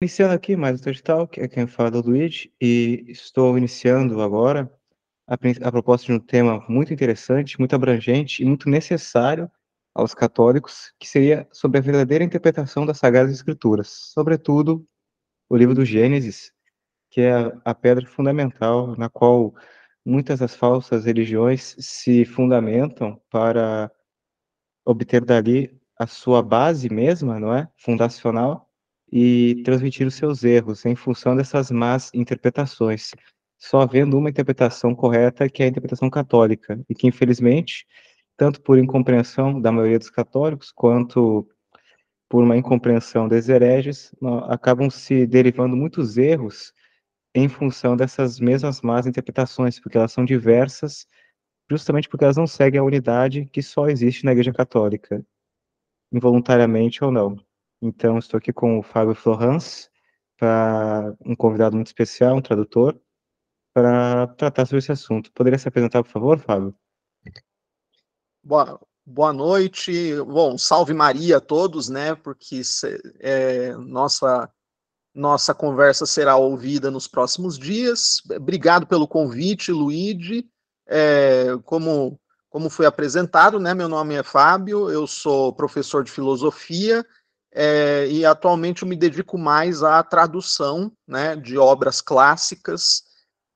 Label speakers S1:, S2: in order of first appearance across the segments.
S1: Iniciando aqui mais o TED Talk, é quem fala é o Luigi, e estou iniciando agora a, a proposta de um tema muito interessante, muito abrangente e muito necessário aos católicos, que seria sobre a verdadeira interpretação das Sagradas Escrituras, sobretudo o livro do Gênesis, que é a, a pedra fundamental na qual muitas das falsas religiões se fundamentam para obter dali a sua base mesma, não é? Fundacional, e transmitir os seus erros em função dessas más interpretações, só havendo uma interpretação correta, que é a interpretação católica, e que, infelizmente, tanto por incompreensão da maioria dos católicos, quanto por uma incompreensão dos hereges, acabam se derivando muitos erros em função dessas mesmas más interpretações, porque elas são diversas, justamente porque elas não seguem a unidade que só existe na Igreja Católica, involuntariamente ou não. Então, estou aqui com o Fábio Florence, para um convidado muito especial, um tradutor, para tratar sobre esse assunto. Poderia se apresentar, por favor, Fábio?
S2: Boa, boa noite. Bom, salve Maria a todos, né? Porque é, nossa nossa conversa será ouvida nos próximos dias. Obrigado pelo convite, Luigi. É, como como foi apresentado, né? Meu nome é Fábio, eu sou professor de filosofia é, e atualmente eu me dedico mais à tradução né, de obras clássicas,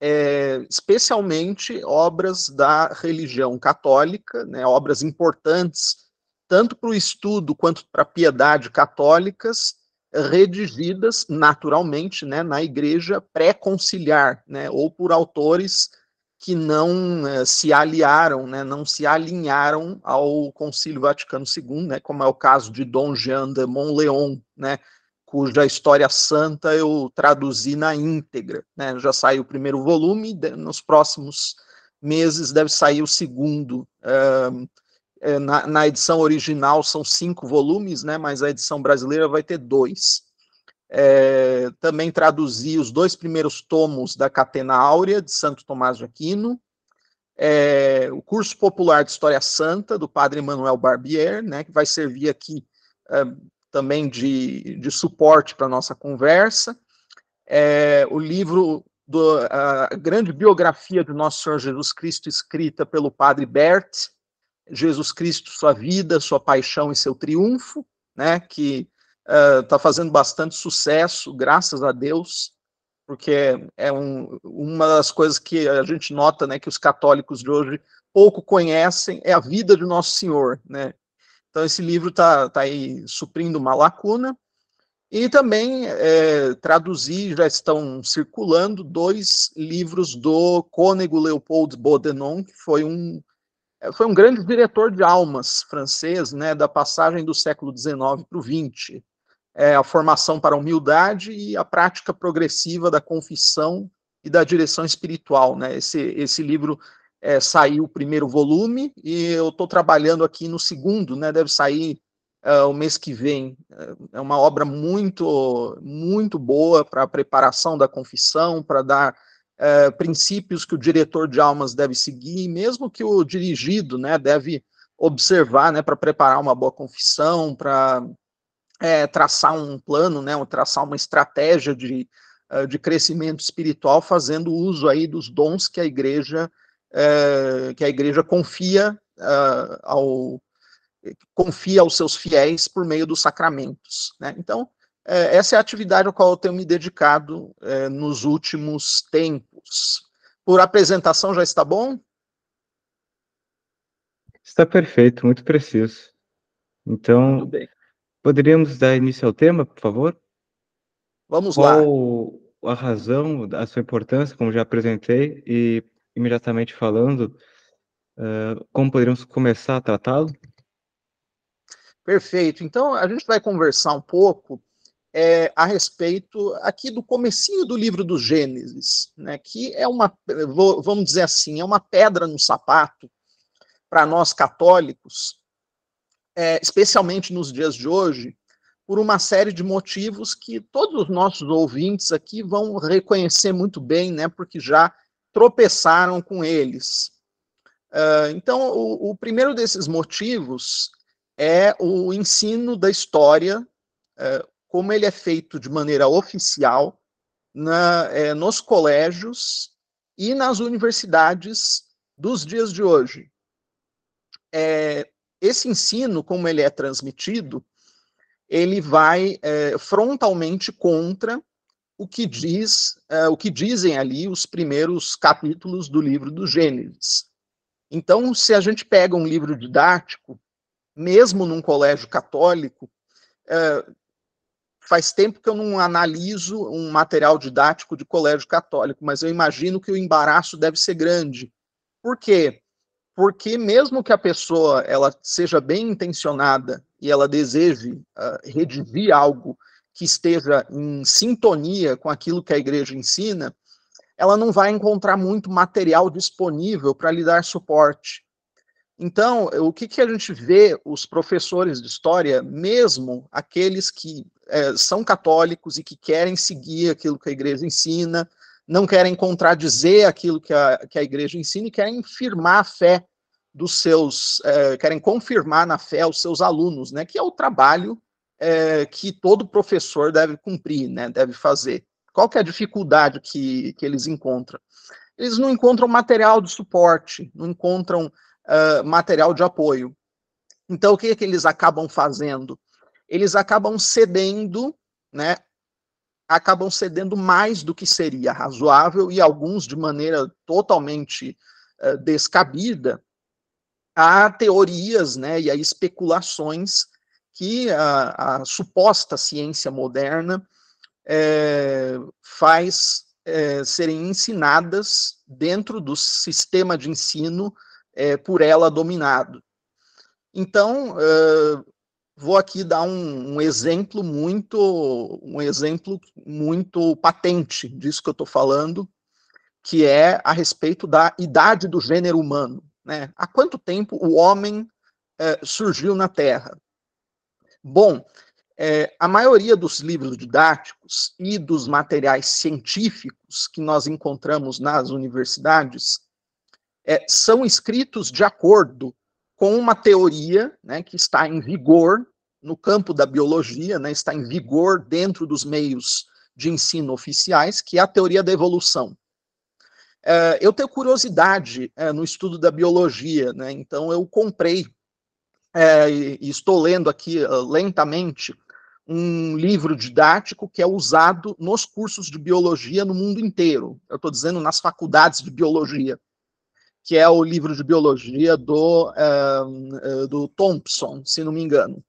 S2: é, especialmente obras da religião católica, né, obras importantes, tanto para o estudo quanto para a piedade católicas, redigidas naturalmente né, na igreja pré-conciliar, né, ou por autores que não eh, se aliaram, né, não se alinharam ao Concílio Vaticano II, né, como é o caso de Dom Jean de Montleon, né, cuja História Santa eu traduzi na íntegra. Né, já saiu o primeiro volume, nos próximos meses deve sair o segundo. Uh, na, na, edição original são cinco volumes, né, mas a edição brasileira vai ter dois. É, também traduzi os dois primeiros tomos da Catena Áurea, de Santo Tomás de Aquino, é, o curso popular de História Santa, do padre Manuel Barbier, né, que vai servir aqui é, também de, de suporte para a nossa conversa, é, o livro, do, a grande biografia do Nosso Senhor Jesus Cristo, escrita pelo padre Bert, Jesus Cristo, sua vida, sua paixão e seu triunfo, né, que está uh, fazendo bastante sucesso, graças a Deus, porque é um, uma das coisas que a gente nota, né, que os católicos de hoje pouco conhecem é a vida de Nosso Senhor, né? Então esse livro está tá aí suprindo uma lacuna e também é, traduzi, já estão circulando dois livros do cônego Leopold Bodenon, que foi um foi um grande diretor de almas francês, né, da passagem do século XIX para o XX é, a formação para a humildade e a prática progressiva da confissão e da direção espiritual. Né? Esse, esse livro é, saiu o primeiro volume e eu estou trabalhando aqui no segundo, né? deve sair é, o mês que vem. É uma obra muito, muito boa para a preparação da confissão, para dar é, princípios que o diretor de almas deve seguir, mesmo que o dirigido né, deve observar né, para preparar uma boa confissão, para é, traçar um plano, né, traçar uma estratégia de, uh, de crescimento espiritual, fazendo uso aí dos dons que a igreja uh, que a igreja confia uh, ao confia aos seus fiéis por meio dos sacramentos. Né? Então, é, essa é a atividade a qual eu tenho me dedicado nos últimos tempos. Por apresentação já está bom?
S1: Está perfeito, muito preciso. Então, muito bem. Poderíamos dar início ao tema, por favor?
S2: Vamos Qual
S1: lá. a razão, a sua importância, como já apresentei, e imediatamente falando, uh, como poderíamos começar a tratá-lo?
S2: Perfeito. Então, a gente vai conversar um pouco é, a respeito aqui do comecinho do livro do Gênesis, né, que é uma, vamos dizer assim, é uma pedra no sapato para nós católicos, é, especialmente nos dias de hoje, por uma série de motivos que todos os nossos ouvintes aqui vão reconhecer muito bem, né, porque já tropeçaram com eles. Uh, então, o, o, primeiro desses motivos é o ensino da história uh, como ele é feito de maneira oficial na, é, nos colégios e nas universidades dos dias de hoje. É, esse ensino, como ele é transmitido, ele vai é, frontalmente contra o que diz, é, o que dizem ali os primeiros capítulos do livro do Gênesis. Então, se a gente pega um livro didático, mesmo num colégio católico, é, faz tempo que eu não analiso um material didático de colégio católico, mas eu imagino que o embaraço deve ser grande. Por quê? Porque mesmo que a pessoa ela seja bem intencionada e ela deseje uh, redigir algo que esteja em sintonia com aquilo que a igreja ensina, ela não vai encontrar muito material disponível para lhe dar suporte. Então, o que, que a gente vê os professores de história, mesmo aqueles que é, são católicos e que querem seguir aquilo que a igreja ensina, não querem contradizer aquilo que a, que a igreja ensina e querem firmar a fé dos seus, é, querem confirmar na fé os seus alunos, né, que é o trabalho é, que todo professor deve cumprir, né, deve fazer. Qual que é a dificuldade que, que eles encontram? Eles não encontram material de suporte, não encontram uh, material de apoio. Então, o que, é que eles acabam fazendo? Eles acabam cedendo, né? Acabam cedendo mais do que seria razoável, e alguns de maneira totalmente uh, descabida, a teorias né, e a especulações que a, a suposta ciência moderna é, faz é, serem ensinadas dentro do sistema de ensino é, por ela dominado. Então, vou aqui dar um, um, exemplo muito, um exemplo muito patente disso que eu estou falando, que é a respeito da idade do gênero humano. Né? Há quanto tempo o homem surgiu na Terra? Bom, é, a maioria dos livros didáticos e dos materiais científicos que nós encontramos nas universidades é, são escritos de acordo com uma teoria né, que está em vigor no campo da biologia, né, está em vigor dentro dos meios de ensino oficiais, que é a teoria da evolução. É, eu tenho curiosidade é, no estudo da biologia, né, então eu comprei é, e estou lendo aqui lentamente um livro didático que é usado nos cursos de biologia no mundo inteiro. Eu estou dizendo nas faculdades de biologia, que é o livro de biologia do, uh, do Thompson, se não me engano.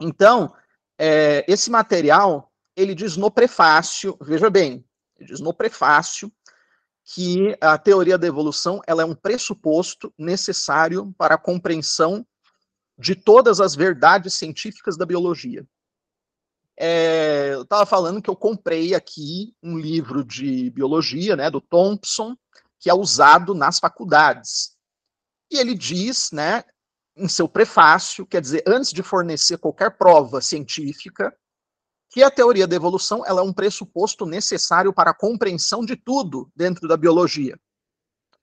S2: Então, é, esse material, ele diz no prefácio, veja bem, ele diz no prefácio que a teoria da evolução ela é um pressuposto necessário para a compreensão de todas as verdades científicas da biologia. É, eu estava falando que eu comprei aqui um livro de biologia, né, do Thompson, que é usado nas faculdades. E ele diz, né, em seu prefácio, quer dizer, antes de fornecer qualquer prova científica, que a teoria da evolução ela é um pressuposto necessário para a compreensão de tudo dentro da biologia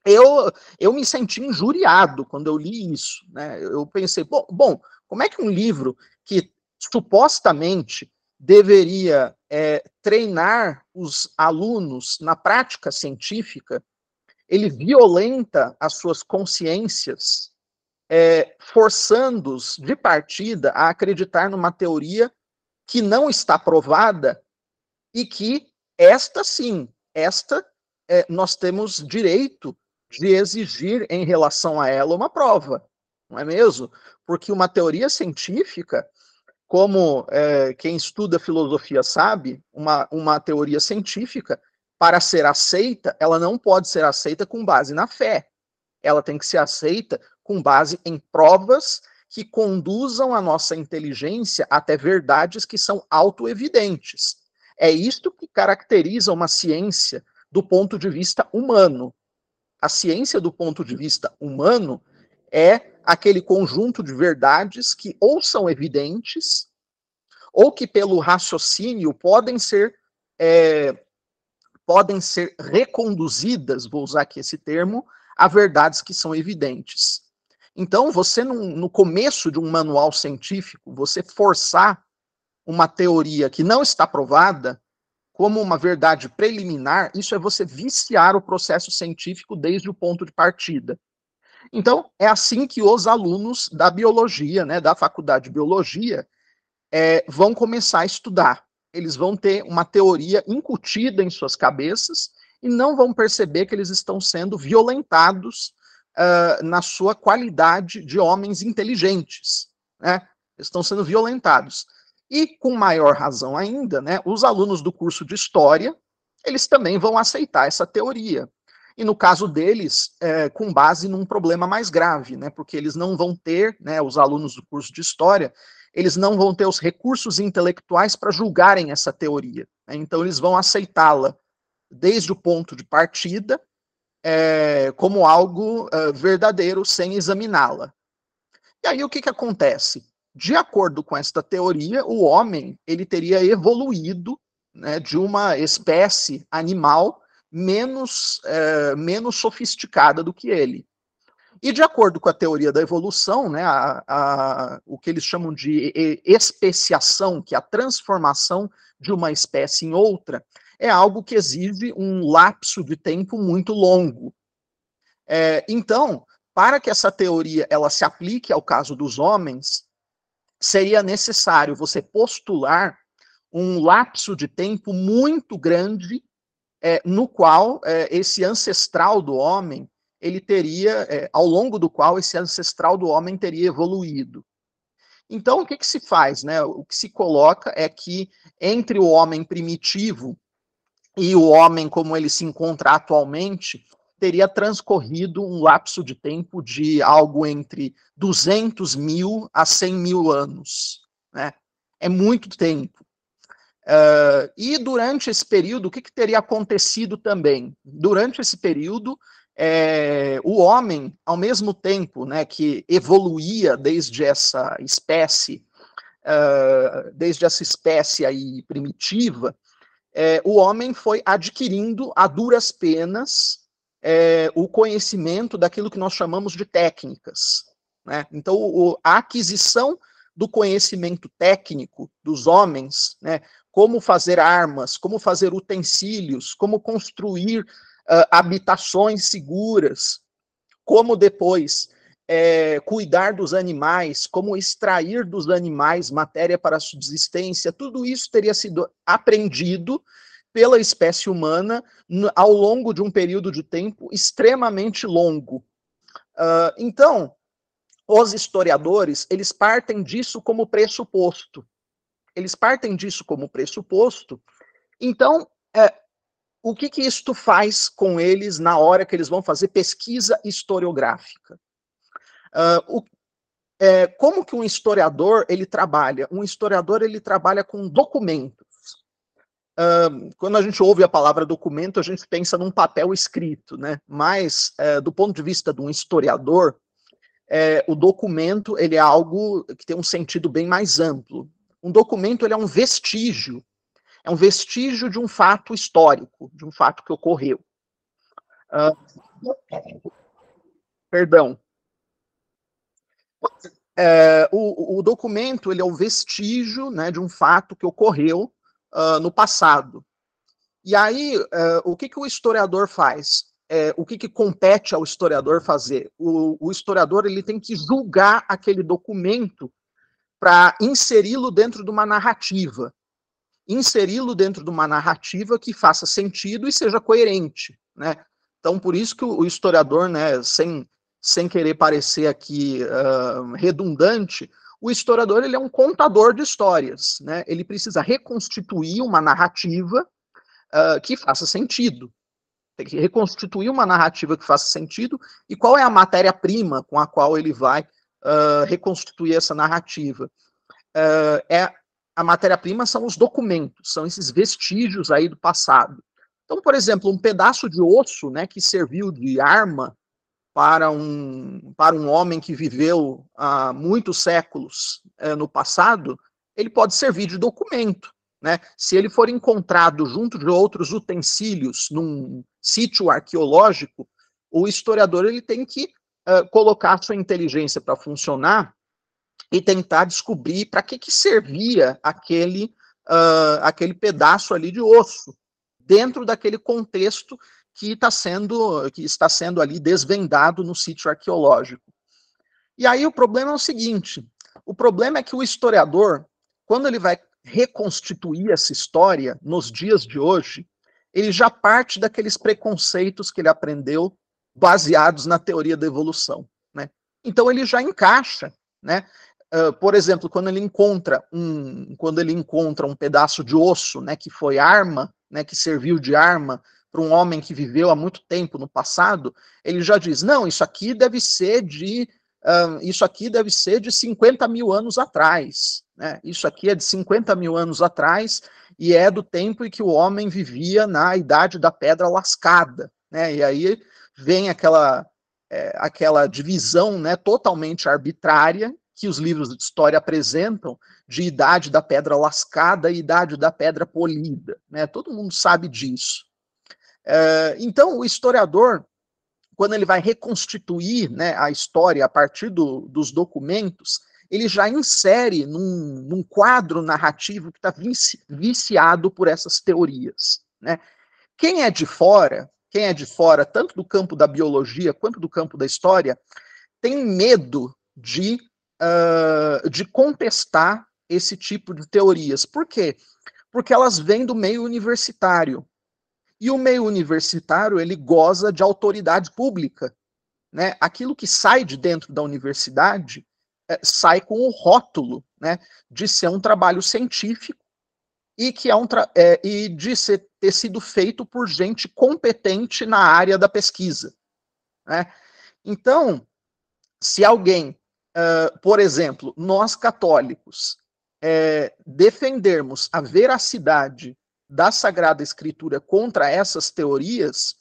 S2: eu, eu me senti injuriado quando eu li isso. Né? Eu pensei, bom, bom, como é que um livro que supostamente deveria é, treinar os alunos na prática científica, ele violenta as suas consciências, é, forçando-os de partida a acreditar numa teoria que não está provada e que esta sim, esta é, nós temos direito de exigir em relação a ela uma prova, não é mesmo? Porque uma teoria científica, como é, quem estuda filosofia sabe, uma, uma teoria científica, para ser aceita, ela não pode ser aceita com base na fé. Ela tem que ser aceita com base em provas que conduzam a nossa inteligência até verdades que são autoevidentes. É isto que caracteriza uma ciência do ponto de vista humano a ciência do ponto de vista humano é aquele conjunto de verdades que ou são evidentes, ou que pelo raciocínio podem ser é, podem ser reconduzidas, vou usar aqui esse termo, a verdades que são evidentes. Então, você no, no começo de um manual científico, você forçar uma teoria que não está provada como uma verdade preliminar, isso é você viciar o processo científico desde o ponto de partida. Então, é assim que os alunos da biologia, né, da faculdade de biologia, é, vão começar a estudar. Eles vão ter uma teoria incutida em suas cabeças e não vão perceber que eles estão sendo violentados uh, na sua qualidade de homens inteligentes. Né? Estão sendo violentados. E com maior razão ainda, né, os alunos do curso de História, eles também vão aceitar essa teoria. E no caso deles, é, com base num problema mais grave, né, porque eles não vão ter, né, os alunos do curso de História, eles não vão ter os recursos intelectuais para julgarem essa teoria. Né, então eles vão aceitá-la desde o ponto de partida, é, como algo uh, verdadeiro, sem examiná-la. E aí o que, que acontece? De acordo com esta teoria, o homem ele teria evoluído né, de uma espécie animal menos, é, menos sofisticada do que ele. E de acordo com a teoria da evolução, né, a, a, o que eles chamam de especiação, que é a transformação de uma espécie em outra, é algo que exige um lapso de tempo muito longo. É, então, para que essa teoria ela se aplique ao caso dos homens, seria necessário você postular um lapso de tempo muito grande é, no qual é, esse ancestral do homem ele teria, é, ao longo do qual esse ancestral do homem teria evoluído. Então, o que, que se faz? Né? O que se coloca é que entre o homem primitivo e o homem como ele se encontra atualmente, teria transcorrido um lapso de tempo de algo entre 200 mil a 100 mil anos. Né? É muito tempo. Uh, e durante esse período, o que, que, teria acontecido também? Durante esse período, é, o homem, ao mesmo tempo né, que evoluía desde essa espécie, uh, desde essa espécie aí primitiva, é, o homem foi adquirindo a duras penas é, o conhecimento daquilo que nós chamamos de técnicas. Né? Então, o, a aquisição do conhecimento técnico dos homens, né, como fazer armas, como fazer utensílios, como construir uh, habitações seguras, como depois é, cuidar dos animais, como extrair dos animais matéria para subsistência, tudo isso teria sido aprendido pela espécie humana ao longo de um período de tempo extremamente longo. Uh, então, os historiadores, eles partem disso como pressuposto. Eles partem disso como pressuposto. Então, é, o que, que isto faz com eles na hora que eles vão fazer pesquisa historiográfica? Uh, o, é, como que um historiador ele trabalha? Um historiador ele trabalha com documentos. Uh, quando a gente ouve a palavra documento, a gente pensa num papel escrito, né? Mas, uh, do ponto de vista de um historiador, é, o documento ele é algo que tem um sentido bem mais amplo. Um documento ele é um vestígio, é um vestígio de um fato histórico, de um fato que ocorreu. Uh, perdão. É, o, o, documento ele é o vestígio né, de um fato que ocorreu uh, no passado. E aí, uh, o que, que o historiador faz? É, o que, que compete ao historiador fazer? O, o historiador ele tem que julgar aquele documento para inseri-lo dentro de uma narrativa. Inseri-lo dentro de uma narrativa que faça sentido e seja coerente. Né? Então, por isso que o historiador, né, sem, sem querer parecer aqui uh, redundante, o historiador ele é um contador de histórias, né? Ele precisa reconstituir uma narrativa uh, que faça sentido. Tem que reconstituir uma narrativa que faça sentido e qual é a matéria-prima com a qual ele vai uh, reconstituir essa narrativa. É a matéria-prima são os documentos, são esses vestígios aí do passado. Então, por exemplo, um pedaço de osso, né, que serviu de arma para um, para um homem que viveu há muitos séculos é, no passado, ele pode servir de documento. Né? Se ele for encontrado junto de outros utensílios num sítio arqueológico, o historiador ele tem que uh, colocar sua inteligência para funcionar e tentar descobrir para que, que servia aquele, uh, aquele pedaço ali de osso, dentro daquele contexto que, está sendo, que está sendo ali desvendado no sítio arqueológico. E aí o problema é o seguinte: o problema é que o historiador, quando ele vai reconstituir essa história nos dias de hoje, ele já parte daqueles preconceitos que ele aprendeu baseados na teoria da evolução. Né? Então ele já encaixa, né? Uh, por exemplo, quando ele encontra um, quando ele encontra um pedaço de osso, né, que foi arma, né, que serviu de arma para um homem que viveu há muito tempo no passado, ele já diz: não, isso aqui deve ser de uh, isso aqui deve ser de 50 mil anos atrás. Né? Isso aqui é de 50 mil anos atrás e é do tempo em que o homem vivia na idade da pedra lascada. Né? E aí vem aquela, é, aquela divisão né, totalmente arbitrária que os livros de história apresentam de idade da pedra lascada e idade da pedra polida. Né? Todo mundo sabe disso. É, então, o historiador quando ele vai reconstituir né, a história a partir do, dos documentos, ele já insere num, num quadro narrativo que está vici, viciado por essas teorias. Né? Quem é de fora, quem é de fora, tanto do campo da biologia quanto do campo da história, tem medo de, uh, de contestar esse tipo de teorias. Por quê? Porque elas vêm do meio universitário. E o meio universitário, ele goza de autoridade pública. Né? Aquilo que sai de dentro da universidade é, sai com o rótulo né, de ser um trabalho científico e que é um é, e de ser, ter sido feito por gente competente na área da pesquisa. Né? Então, se alguém, uh, por exemplo, nós católicos, é, defendermos a veracidade da Sagrada Escritura contra essas teorias,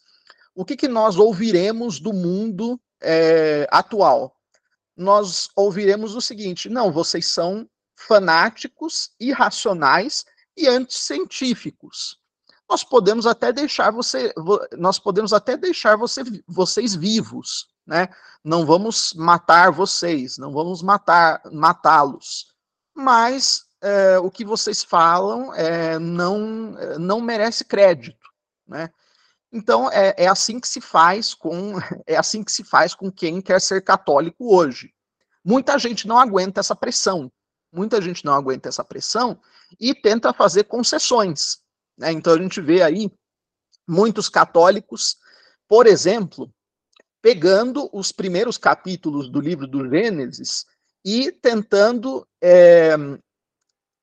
S2: o que, que nós ouviremos do mundo é, atual? Nós ouviremos o seguinte: não, vocês são fanáticos, irracionais e anticientíficos. Nós podemos até deixar você, nós podemos até deixar você, vocês vivos, né? Não vamos matar vocês, não vamos matar matá-los, mas é, o que vocês falam é, não, é, não merece crédito, né? Então é, é, assim que se faz com é assim que se faz com quem quer ser católico hoje. Muita gente não aguenta essa pressão, muita gente não aguenta essa pressão e tenta fazer concessões. Né? Então a gente vê aí muitos católicos, por exemplo, pegando os primeiros capítulos do livro do Gênesis e tentando é,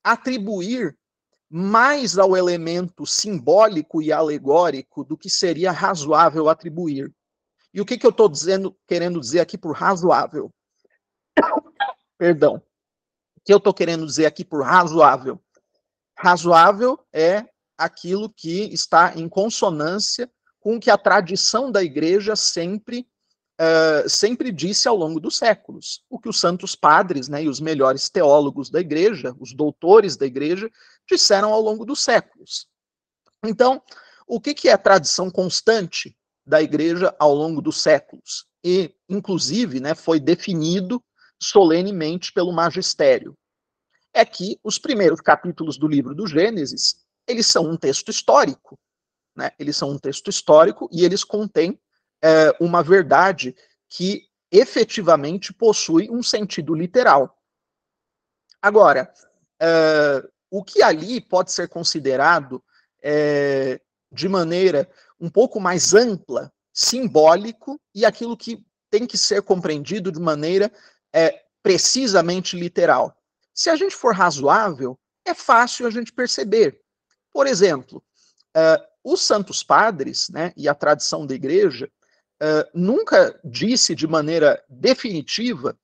S2: atribuir mais ao elemento simbólico e alegórico do que seria razoável atribuir. E o que, que eu estou querendo dizer aqui por razoável? Perdão. O que eu estou querendo dizer aqui por razoável? Razoável é aquilo que está em consonância com o que a tradição da igreja sempre uh, sempre disse ao longo dos séculos, o que os santos padres né, e os melhores teólogos da igreja, os doutores da igreja, disseram ao longo dos séculos. Então, o que, que é tradição constante da igreja ao longo dos séculos? E, inclusive, né, foi definido solenemente pelo magistério. É que os primeiros capítulos do livro do Gênesis, eles são um texto histórico. Né? Eles são um texto histórico e eles contêm é, uma verdade que efetivamente possui um sentido literal. Agora, é, o que ali pode ser considerado é, de maneira um pouco mais ampla, simbólico, e aquilo que tem que ser compreendido de maneira é, precisamente literal. Se a gente for razoável, é fácil a gente perceber. Por exemplo, uh, os santos padres né, e a tradição da igreja uh, nunca disse de maneira definitiva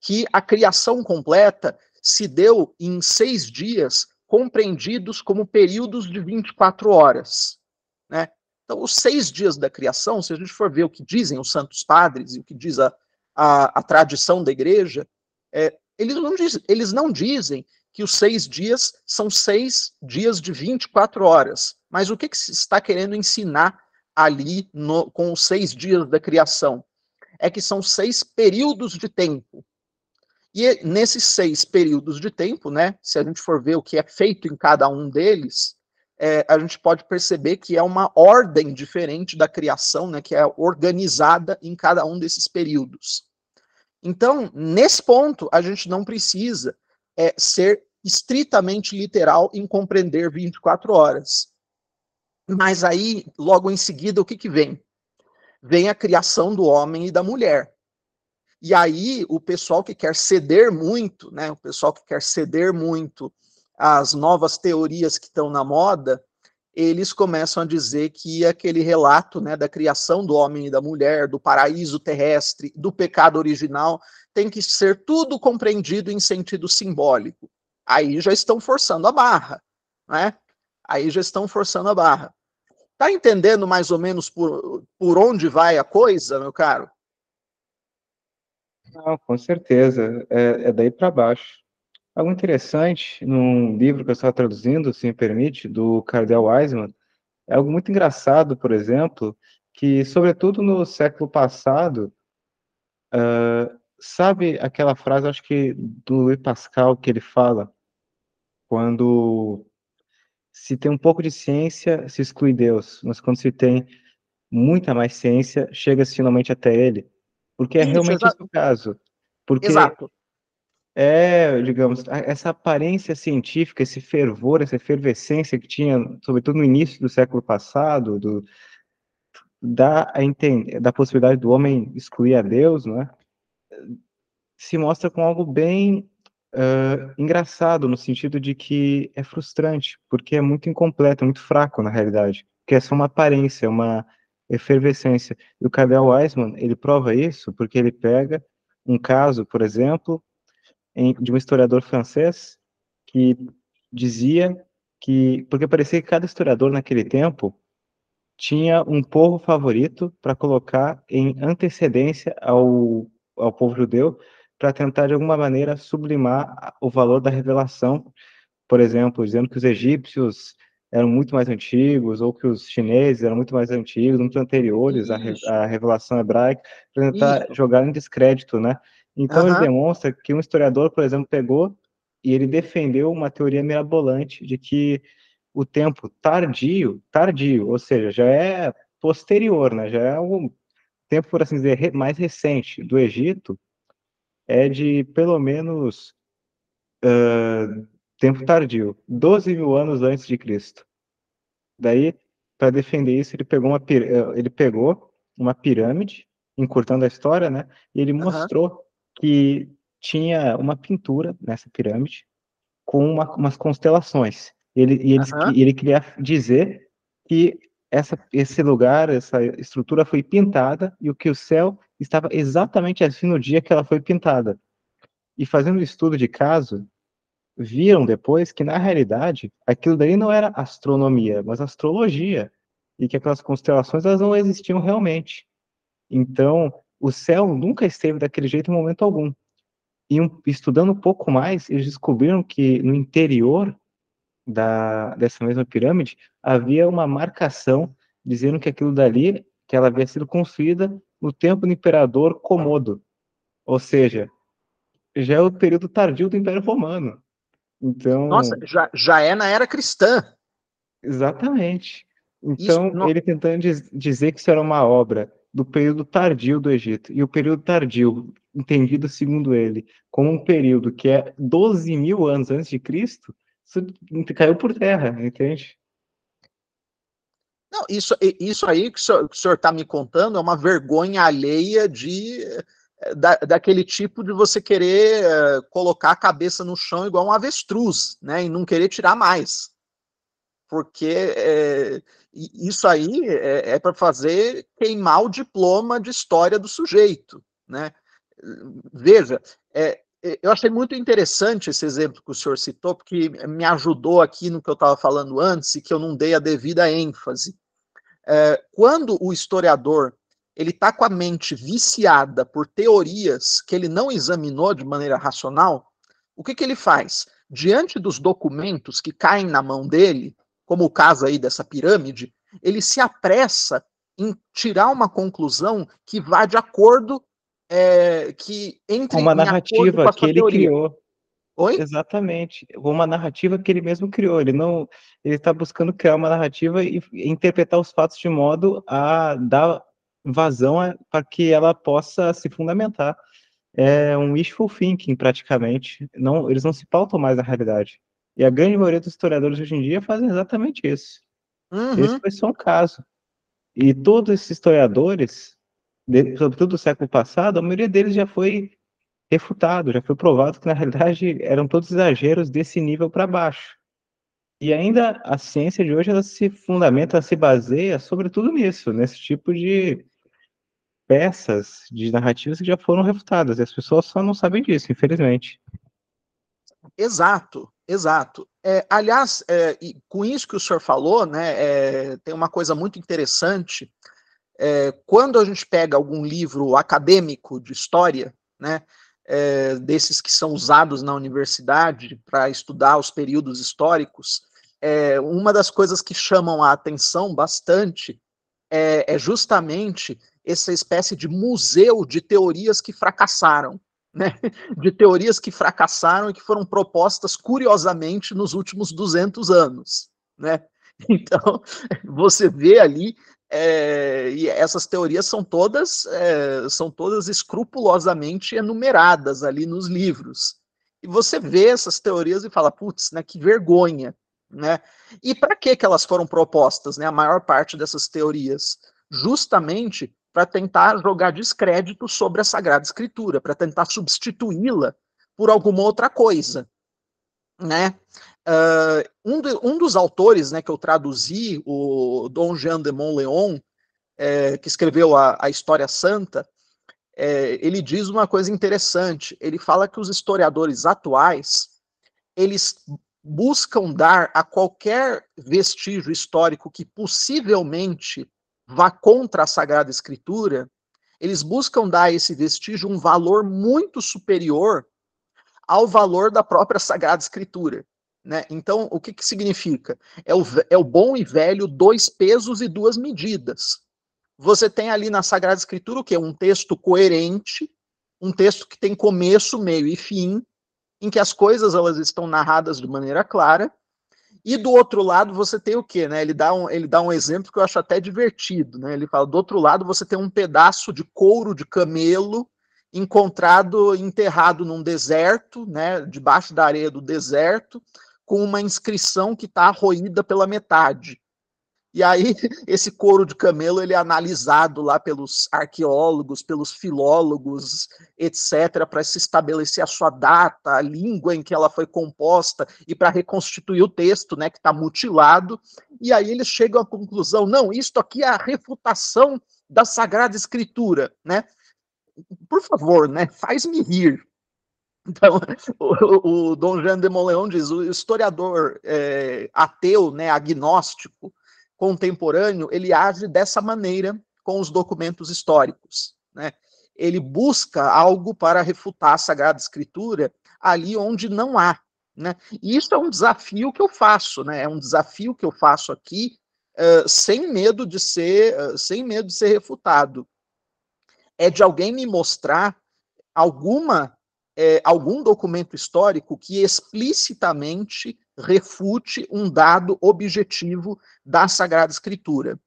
S2: que a criação completa se deu em seis dias, compreendidos como períodos de 24 horas. Né? Então, os seis dias da criação, se a gente for ver o que dizem os santos padres e o que diz a, a, a tradição da igreja, é, eles, não diz, eles não dizem que os seis dias são seis dias de 24 horas. Mas o que, que se está querendo ensinar ali no, com os seis dias da criação. É que são seis períodos de tempo. E nesses seis períodos de tempo, né, se a gente for ver o que é feito em cada um deles, é, a gente pode perceber que é uma ordem diferente da criação, né, que é organizada em cada um desses períodos. Então, nesse ponto, a gente não precisa é, ser estritamente literal em compreender 24 horas. Mas aí, logo em seguida, o que, que vem? Vem a criação do homem e da mulher. E aí, o pessoal que quer ceder muito, né, o pessoal que quer ceder muito às novas teorias que estão na moda, eles começam a dizer que aquele relato né, da criação do homem e da mulher, do paraíso terrestre, do pecado original, tem que ser tudo compreendido em sentido simbólico. Aí já estão forçando a barra, né? Aí já estão forçando a barra. Tá entendendo mais ou menos por, por onde vai a coisa, meu caro?
S1: Não, com certeza. É, é daí para baixo. Algo interessante, num livro que eu estava traduzindo, se me permite, do Cardel Wiseman, é algo muito engraçado, por exemplo, que, sobretudo no século passado, sabe aquela frase, acho que do Louis Pascal, que ele fala, quando se tem um pouco de ciência, se exclui Deus, mas quando se tem muita mais ciência, chega-se finalmente até ele. Porque é Isso, realmente esse o caso. Porque Exato é, digamos, essa aparência científica, esse fervor, essa efervescência que tinha, sobretudo no início do século passado, do, da, a entender, da possibilidade do homem excluir a Deus, não é? Se mostra com algo bem uh, engraçado, no sentido de que é frustrante, porque é muito incompleto, é muito fraco na realidade, que é só uma aparência, uma efervescência. E o Cadel Weisman, ele prova isso porque ele pega um caso, por exemplo, em, de um historiador francês que dizia que, porque parecia que cada historiador naquele tempo tinha um povo favorito para colocar em antecedência ao, ao povo judeu, para tentar de alguma maneira sublimar o valor da revelação, por exemplo, dizendo que os egípcios eram muito mais antigos, ou que os chineses eram muito mais antigos, muito anteriores à, à revelação hebraica, para tentar Isso. jogar em descrédito, né? Então uhum. ele demonstra que um historiador, por exemplo, pegou e ele defendeu uma teoria mirabolante de que o tempo tardio, tardio, ou seja, já é posterior, né? Já é um tempo, por assim dizer, mais recente do Egito, é de pelo menos uh, tempo tardio, 12 mil anos antes de Cristo. Daí, para defender isso, ele pegou uma, ele pegou uma pirâmide, encurtando a história, né? E ele uhum. mostrou que tinha uma pintura nessa pirâmide com uma, umas constelações. Ele, e ele, uhum. ele queria dizer que essa, esse lugar, essa estrutura foi pintada e o que o céu estava exatamente assim no dia que ela foi pintada. E fazendo estudo de caso, viram depois que na realidade aquilo daí não era astronomia, mas astrologia, e que aquelas constelações elas não existiam realmente. Então, o céu nunca esteve daquele jeito em momento algum. E um, estudando um pouco mais, eles descobriram que no interior da, dessa mesma pirâmide havia uma marcação dizendo que aquilo dali, que ela havia sido construída no tempo do imperador Comodo. Ou seja, já é o período tardio do Império Romano. Então,
S2: Nossa, já, já é na era cristã.
S1: Exatamente. Então, isso, não... ele tentando diz, dizer que isso era uma obra do período tardio do Egito. E o período tardio, entendido segundo ele, como um período que é 12 mil anos antes de Cristo, isso caiu por terra, entende?
S2: Não, isso, isso aí que o senhor está me contando é uma vergonha alheia de eh, da, daquele tipo de você querer uh, colocar a cabeça no chão igual um avestruz, né? E não querer tirar mais. Porque é, isso aí é, é para fazer queimar o diploma de história do sujeito, né? Veja, é, é, eu achei muito interessante esse exemplo que o senhor citou, porque me ajudou aqui no que eu estava falando antes e que eu não dei a devida ênfase. É, quando o historiador ele está com a mente viciada por teorias que ele não examinou de maneira racional, o que, que ele faz? Diante dos documentos que caem na mão dele, como o caso aí dessa pirâmide, ele se apressa em tirar uma conclusão que vá de acordo é, que entre
S1: uma narrativa que ele
S2: teoria.
S1: criou.
S2: Oi?
S1: Exatamente, uma narrativa que ele mesmo criou. Ele não, ele está buscando criar uma narrativa e interpretar os fatos de modo a dar vazão para que ela possa se fundamentar. É um wishful thinking, praticamente. Não, eles não se pautam mais na realidade. E a grande maioria dos historiadores hoje em dia fazem exatamente isso. Uhum. Esse foi só um caso. E todos esses historiadores, sobretudo do século passado, a maioria deles já foi refutado, já foi provado que na realidade eram todos exageros desse nível para baixo. E ainda a ciência de hoje ela se fundamenta, se baseia sobretudo nisso, nesse tipo de peças de narrativas que já foram refutadas, e as pessoas só não sabem disso, infelizmente.
S2: Exato, exato. É, aliás, é, com isso que o senhor falou, né, é, tem uma coisa muito interessante. É, quando a gente pega algum livro acadêmico de história, né, é, desses que são usados na universidade para estudar os períodos históricos, é, uma das coisas que chamam a atenção bastante é, é justamente essa espécie de museu de teorias que fracassaram. Né, de teorias que fracassaram e que foram propostas curiosamente nos últimos 200 anos. Né? Então, você vê ali é, e essas teorias são todas é, são todas escrupulosamente enumeradas ali nos livros. E você vê essas teorias e fala, putz, né, que vergonha, né? E para que que elas foram propostas, né? A maior parte dessas teorias, justamente para tentar jogar descrédito sobre a Sagrada Escritura, para tentar substituí-la por alguma outra coisa, né? Uh, um, de, um, dos autores né, que eu traduzi, o Dom Jean de Montleon, é, que escreveu a, a História Santa, é, ele diz uma coisa interessante. Ele fala que os historiadores atuais eles buscam dar a qualquer vestígio histórico que possivelmente vá contra a Sagrada Escritura, eles buscam dar a esse vestígio um valor muito superior ao valor da própria Sagrada Escritura. Né? Então, o que, que significa? É o, é o bom e velho dois pesos e duas medidas. Você tem ali na Sagrada Escritura o que? Um texto coerente, um texto que tem começo, meio e fim, em que as coisas elas estão narradas de maneira clara. E do outro lado você tem o quê? Né? Ele, dá um, ele dá um exemplo que eu acho até divertido. Né? Ele fala: do outro lado você tem um pedaço de couro de camelo encontrado enterrado num deserto, né, debaixo da areia do deserto, com uma inscrição que está arroída pela metade. E aí, esse couro de camelo ele é analisado lá pelos arqueólogos, pelos filólogos, etc., para se estabelecer a sua data, a língua em que ela foi composta e para reconstituir o texto, né, que está mutilado. E aí eles chegam à conclusão: não, isto aqui é a refutação da Sagrada Escritura, né? Por favor, né? Faz-me rir. Então, o, o Dom Jean de Moleon diz, o historiador é, ateu, né, agnóstico, contemporâneo, ele age dessa maneira com os documentos históricos. Né? Ele busca algo para refutar a Sagrada Escritura ali onde não há. Né? E isso é um desafio que eu faço, né? é um desafio que eu faço aqui uh, sem medo de ser, uh, sem medo de ser refutado. É de alguém me mostrar alguma é, algum documento histórico que explicitamente refute um dado objetivo da Sagrada Escritura.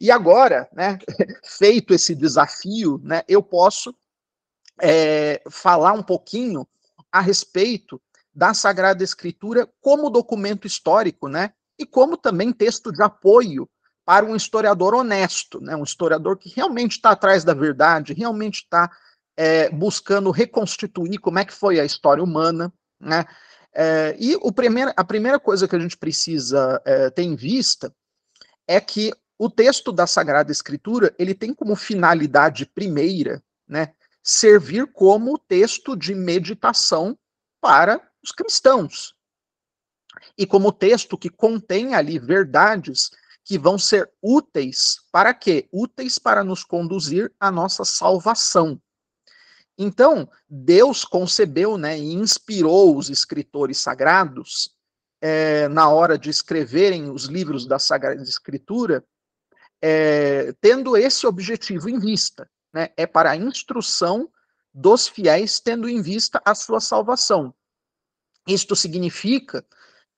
S2: E agora, né, feito esse desafio, né, eu posso é, falar um pouquinho a respeito da Sagrada Escritura como documento histórico, né, e como também texto de apoio para um historiador honesto, né, um historiador que realmente está atrás da verdade, realmente está é, buscando reconstituir como é que foi a história humana, né? É, e o a primeira coisa que a gente precisa é, ter em vista é que o texto da Sagrada Escritura ele tem como finalidade primeira, né, servir como texto de meditação para os cristãos e como texto que contém ali verdades que vão ser úteis para quê? Úteis para nos conduzir à nossa salvação. Então, Deus concebeu né, e inspirou os escritores sagrados é, na hora de escreverem os livros da Sagrada Escritura, é, tendo esse objetivo em vista. Né, é para a instrução dos fiéis, tendo em vista a sua salvação. Isto significa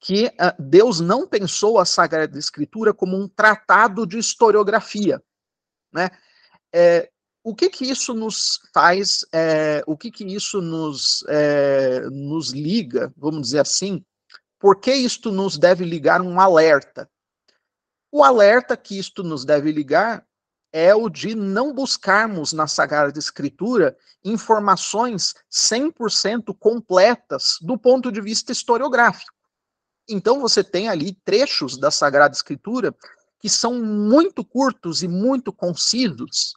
S2: que uh, Deus não pensou a Sagrada Escritura como um tratado de historiografia, né? É, o que que isso nos faz, é, o que que isso nos, é, nos liga, vamos dizer assim, por que isto nos deve ligar um alerta? O alerta que isto nos deve ligar é o de não buscarmos na Sagrada Escritura informações 100% completas do ponto de vista historiográfico. Então você tem ali trechos da Sagrada Escritura que são muito curtos e muito concisos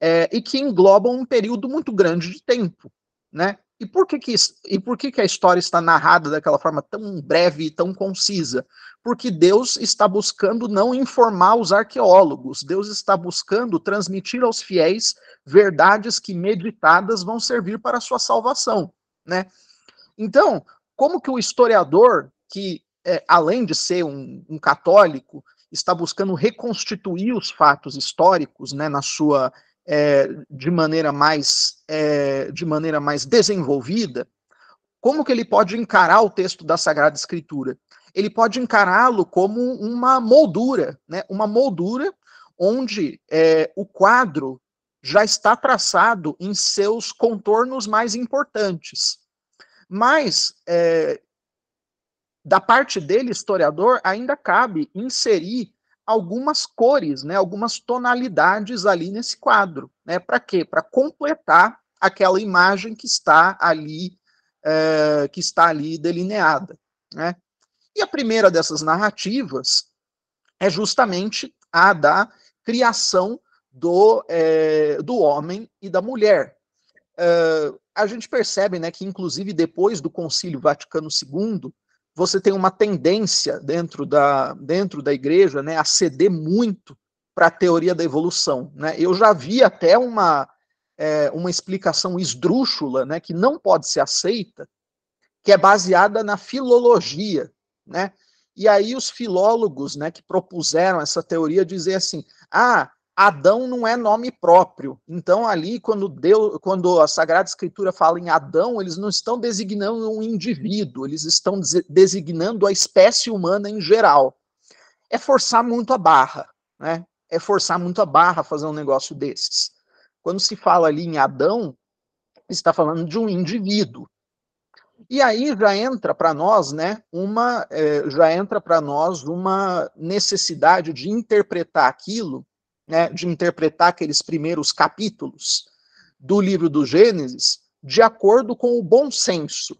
S2: é, e que englobam um período muito grande de tempo, né? E por que que, e por que que a história está narrada daquela forma tão breve e tão concisa? Porque Deus está buscando não informar os arqueólogos, Deus está buscando transmitir aos fiéis verdades que meditadas vão servir para a sua salvação, né? Então, como que o historiador, que é, além de ser um, um católico, está buscando reconstituir os fatos históricos, né, na sua é, de maneira mais é, de maneira mais desenvolvida, como que ele pode encarar o texto da Sagrada Escritura? Ele pode encará-lo como uma moldura, né? Uma moldura onde é, o quadro já está traçado em seus contornos mais importantes. Mas é, da parte dele, historiador, ainda cabe inserir algumas cores, né, algumas tonalidades ali nesse quadro, né? Para quê? Para completar aquela imagem que está ali é, que está ali delineada, né? E a primeira dessas narrativas é justamente a da criação do, é, do homem e da mulher. É, a gente percebe, né, que inclusive depois do Concílio Vaticano II você tem uma tendência dentro da, dentro da igreja né, a ceder muito para a teoria da evolução. Né? Eu já vi até uma, é, uma explicação esdrúxula, né, que não pode ser aceita, que é baseada na filologia. Né? E aí os filólogos né, que propuseram essa teoria dizem assim, ah, Adão não é nome próprio. Então, ali, quando, Deus, quando a Sagrada Escritura fala em Adão, eles não estão designando um indivíduo, eles estão designando a espécie humana em geral. É forçar muito a barra, né? É forçar muito a barra fazer um negócio desses. Quando se fala ali em Adão, está falando de um indivíduo. E aí já entra para nós, né, uma, é, já entra para nós uma necessidade de interpretar aquilo né, de interpretar aqueles primeiros capítulos do livro do Gênesis de acordo com o bom senso.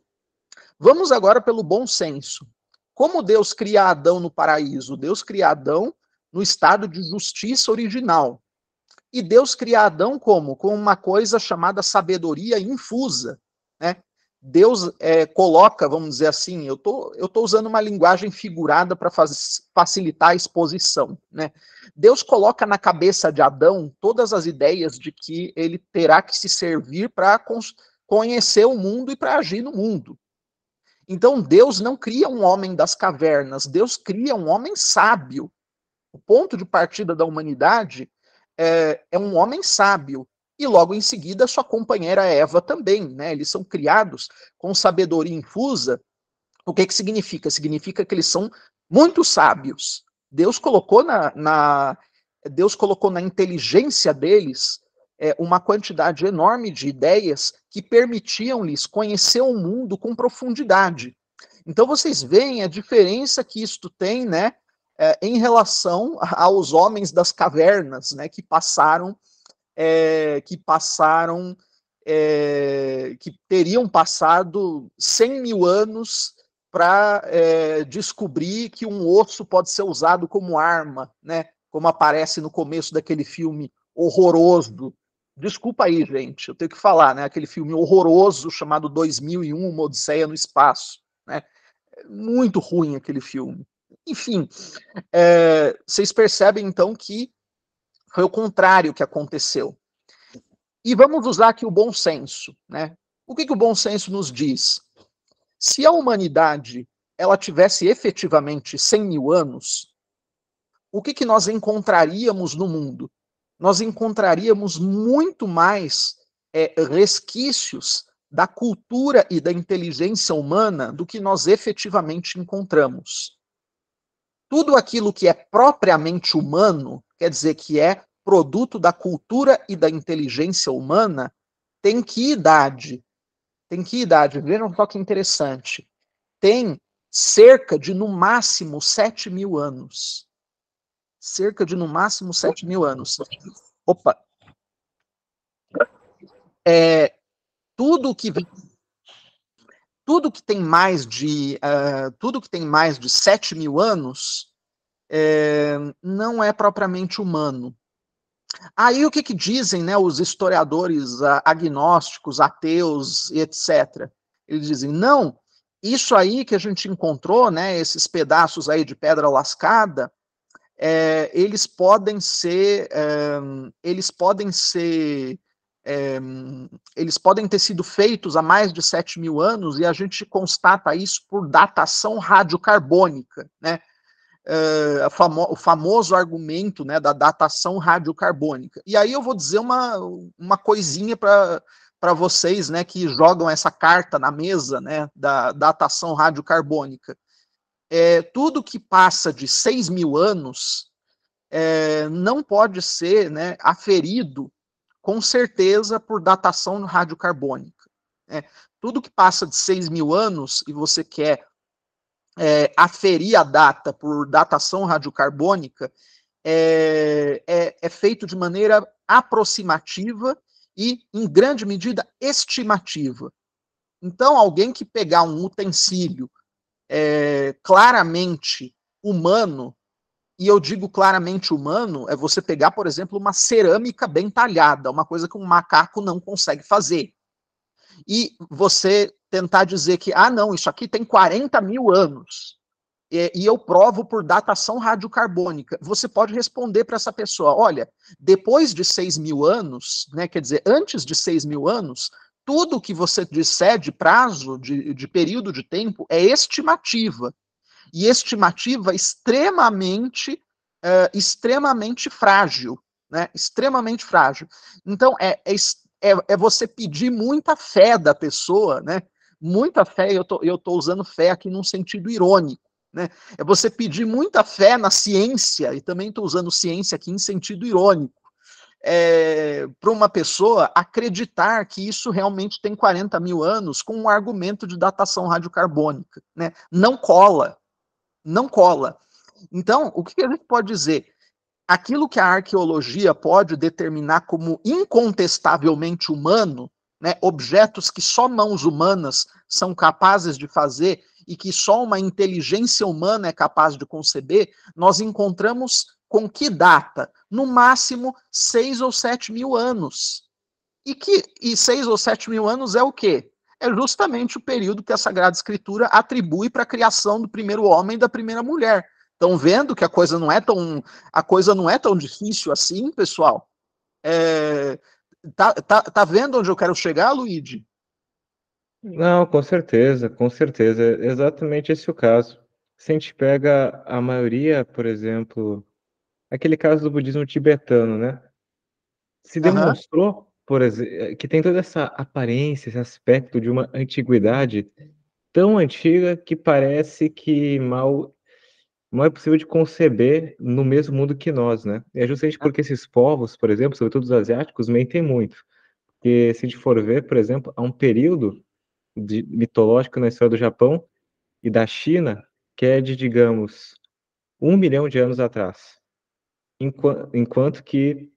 S2: Vamos agora pelo bom senso. Como Deus cria Adão no paraíso? Deus cria Adão no estado de justiça original. E Deus cria Adão como? Com uma coisa chamada sabedoria infusa. Né? Deus é, coloca, vamos dizer assim, eu tô, eu tô usando uma linguagem figurada para facilitar a exposição, né? Deus coloca na cabeça de Adão todas as ideias de que ele terá que se servir para conhecer o mundo e para agir no mundo. Então Deus não cria um homem das cavernas, Deus cria um homem sábio. O ponto de partida da humanidade é, é um homem sábio e logo em seguida sua companheira Eva também, né? Eles são criados com sabedoria infusa. O que que significa? Significa que eles são muito sábios. Deus colocou na, na Deus colocou na inteligência deles é, uma quantidade enorme de ideias que permitiam-lhes conhecer o mundo com profundidade. Então vocês veem a diferença que isto tem, né, é, em relação aos homens das cavernas, né, que passaram é, que passaram, é, que teriam passado 100 mil anos para é, descobrir que um osso pode ser usado como arma, né? Como aparece no começo daquele filme horroroso. Desculpa aí, gente, eu tenho que falar, né? Aquele filme horroroso chamado 2001, Uma Odisseia no Espaço, né? Muito ruim aquele filme. Enfim, é, vocês percebem então que foi o contrário que aconteceu. E vamos usar aqui o bom senso. Né? O que, que o bom senso nos diz? Se a humanidade ela tivesse efetivamente 100 mil anos, o que, que nós encontraríamos no mundo? Nós encontraríamos muito mais é, resquícios da cultura e da inteligência humana do que nós efetivamente encontramos. Tudo aquilo que é propriamente humano, quer dizer que é produto da cultura e da inteligência humana, tem que idade? Tem que idade? Vejam só que interessante. Tem cerca de, no máximo, 7 mil anos. Cerca de, no máximo, 7 mil anos. Opa! É, tudo que tudo que tem mais de uh, tudo que tem mais de 7 mil anos é, não é propriamente humano. Aí o que, que dizem né, os historiadores uh, agnósticos, ateus e etc. Eles dizem, não, isso aí que a gente encontrou, né, esses pedaços aí de pedra lascada, é, eles podem ser, é, eles podem ser, é, eles podem ter sido feitos há mais de 7 mil anos e a gente constata isso por datação radiocarbônica, né? É, famo o famoso argumento né, da datação radiocarbônica. E aí eu vou dizer uma, uma coisinha para para vocês, né, que jogam essa carta na mesa, né, da datação radiocarbônica. É, tudo que passa de 6 mil anos é, não pode ser né, aferido com certeza por datação radiocarbônica. Né? Tudo que passa de 6 mil anos e você quer é, aferir a data por datação radiocarbônica, é, é, é feito de maneira aproximativa e, em grande medida, estimativa. Então, alguém que pegar um utensílio é, claramente humano, e eu digo claramente humano, é você pegar, por exemplo, uma cerâmica bem talhada, uma coisa que um macaco não consegue fazer. E você tentar dizer que, ah, não, isso aqui tem 40 mil anos e, e eu provo por datação radiocarbônica. Você pode responder para essa pessoa: olha, depois de 6 mil anos, né, quer dizer, antes de 6 mil anos, tudo que você disser de prazo, de, de período de tempo, é estimativa. E estimativa extremamente, uh, extremamente frágil. Né, extremamente frágil. Então, é, é, é, é você pedir muita fé da pessoa, né? Muita fé, eu tô, eu tô usando fé aqui num sentido irônico, né? É você pedir muita fé na ciência, e também estou usando ciência aqui em sentido irônico, é, para uma pessoa acreditar que isso realmente tem 40 mil anos com um argumento de datação radiocarbônica. Né? Não cola. Não cola. Então, o que a gente pode dizer? Aquilo que a arqueologia pode determinar como incontestavelmente humano, né, objetos que só mãos humanas são capazes de fazer e que só uma inteligência humana é capaz de conceber, nós encontramos com que data? No máximo seis ou sete mil anos. E, que, e seis ou sete mil anos é o quê? É justamente o período que a Sagrada Escritura atribui para a criação do primeiro homem e da primeira mulher. Estão vendo que a coisa não é tão a coisa não é tão difícil assim, pessoal? É, tá, tá, tá vendo onde eu quero chegar, Luigi?
S1: Não, com certeza, com certeza. É exatamente esse o caso. Se a gente pega a maioria, por exemplo, aquele caso do budismo tibetano, né? Se demonstrou, por exemplo, que tem toda essa aparência, esse aspecto de uma antiguidade tão antiga que parece que mal não é possível de conceber no mesmo mundo que nós, né? É justamente porque esses povos, por exemplo, sobretudo os asiáticos, mentem muito. Porque se a gente for ver, por exemplo, há um período de, mitológico na história do Japão e da China, que é de, digamos, um milhão de anos atrás. Enquanto que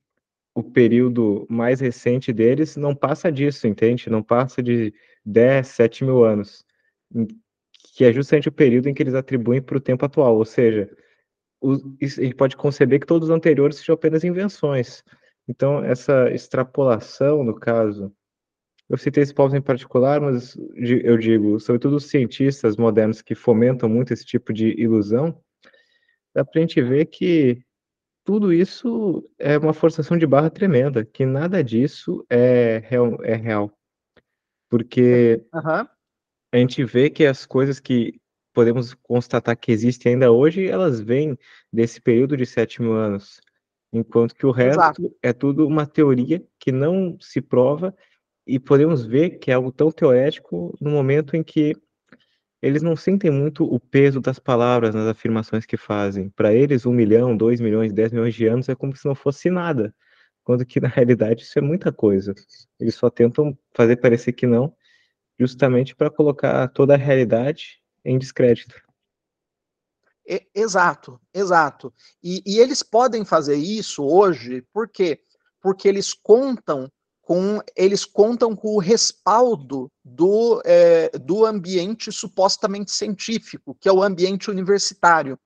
S1: o período mais recente deles não passa disso, entende? Não passa de 10, 7 mil anos, que é justamente o período em que eles atribuem para o tempo atual, ou seja, o, a gente pode conceber que todos os anteriores sejam apenas invenções. Então, essa extrapolação, no caso, eu citei esses povos em particular, mas eu digo, sobretudo os cientistas modernos que fomentam muito esse tipo de ilusão, dá para a gente ver que tudo isso é uma forçação de barra tremenda, que nada disso é real. É real. Porque uhum. a gente vê que as coisas que podemos constatar que existem ainda hoje, elas vêm desse período de 7 mil anos, enquanto que o resto Exato. é tudo uma teoria que não se prova e podemos ver que é algo tão teorético no momento em que eles não sentem muito o peso das palavras nas afirmações que fazem. Para eles, um milhão, dois milhões, dez milhões de anos é como se não fosse nada, quando que na realidade isso é muita coisa. Eles só tentam fazer parecer que não, justamente para colocar toda a realidade em descrédito.
S2: Exato, exato. E, e, eles podem fazer isso hoje, por quê? Porque eles contam com eles contam com o respaldo do, é, do ambiente supostamente científico, que é o ambiente universitário.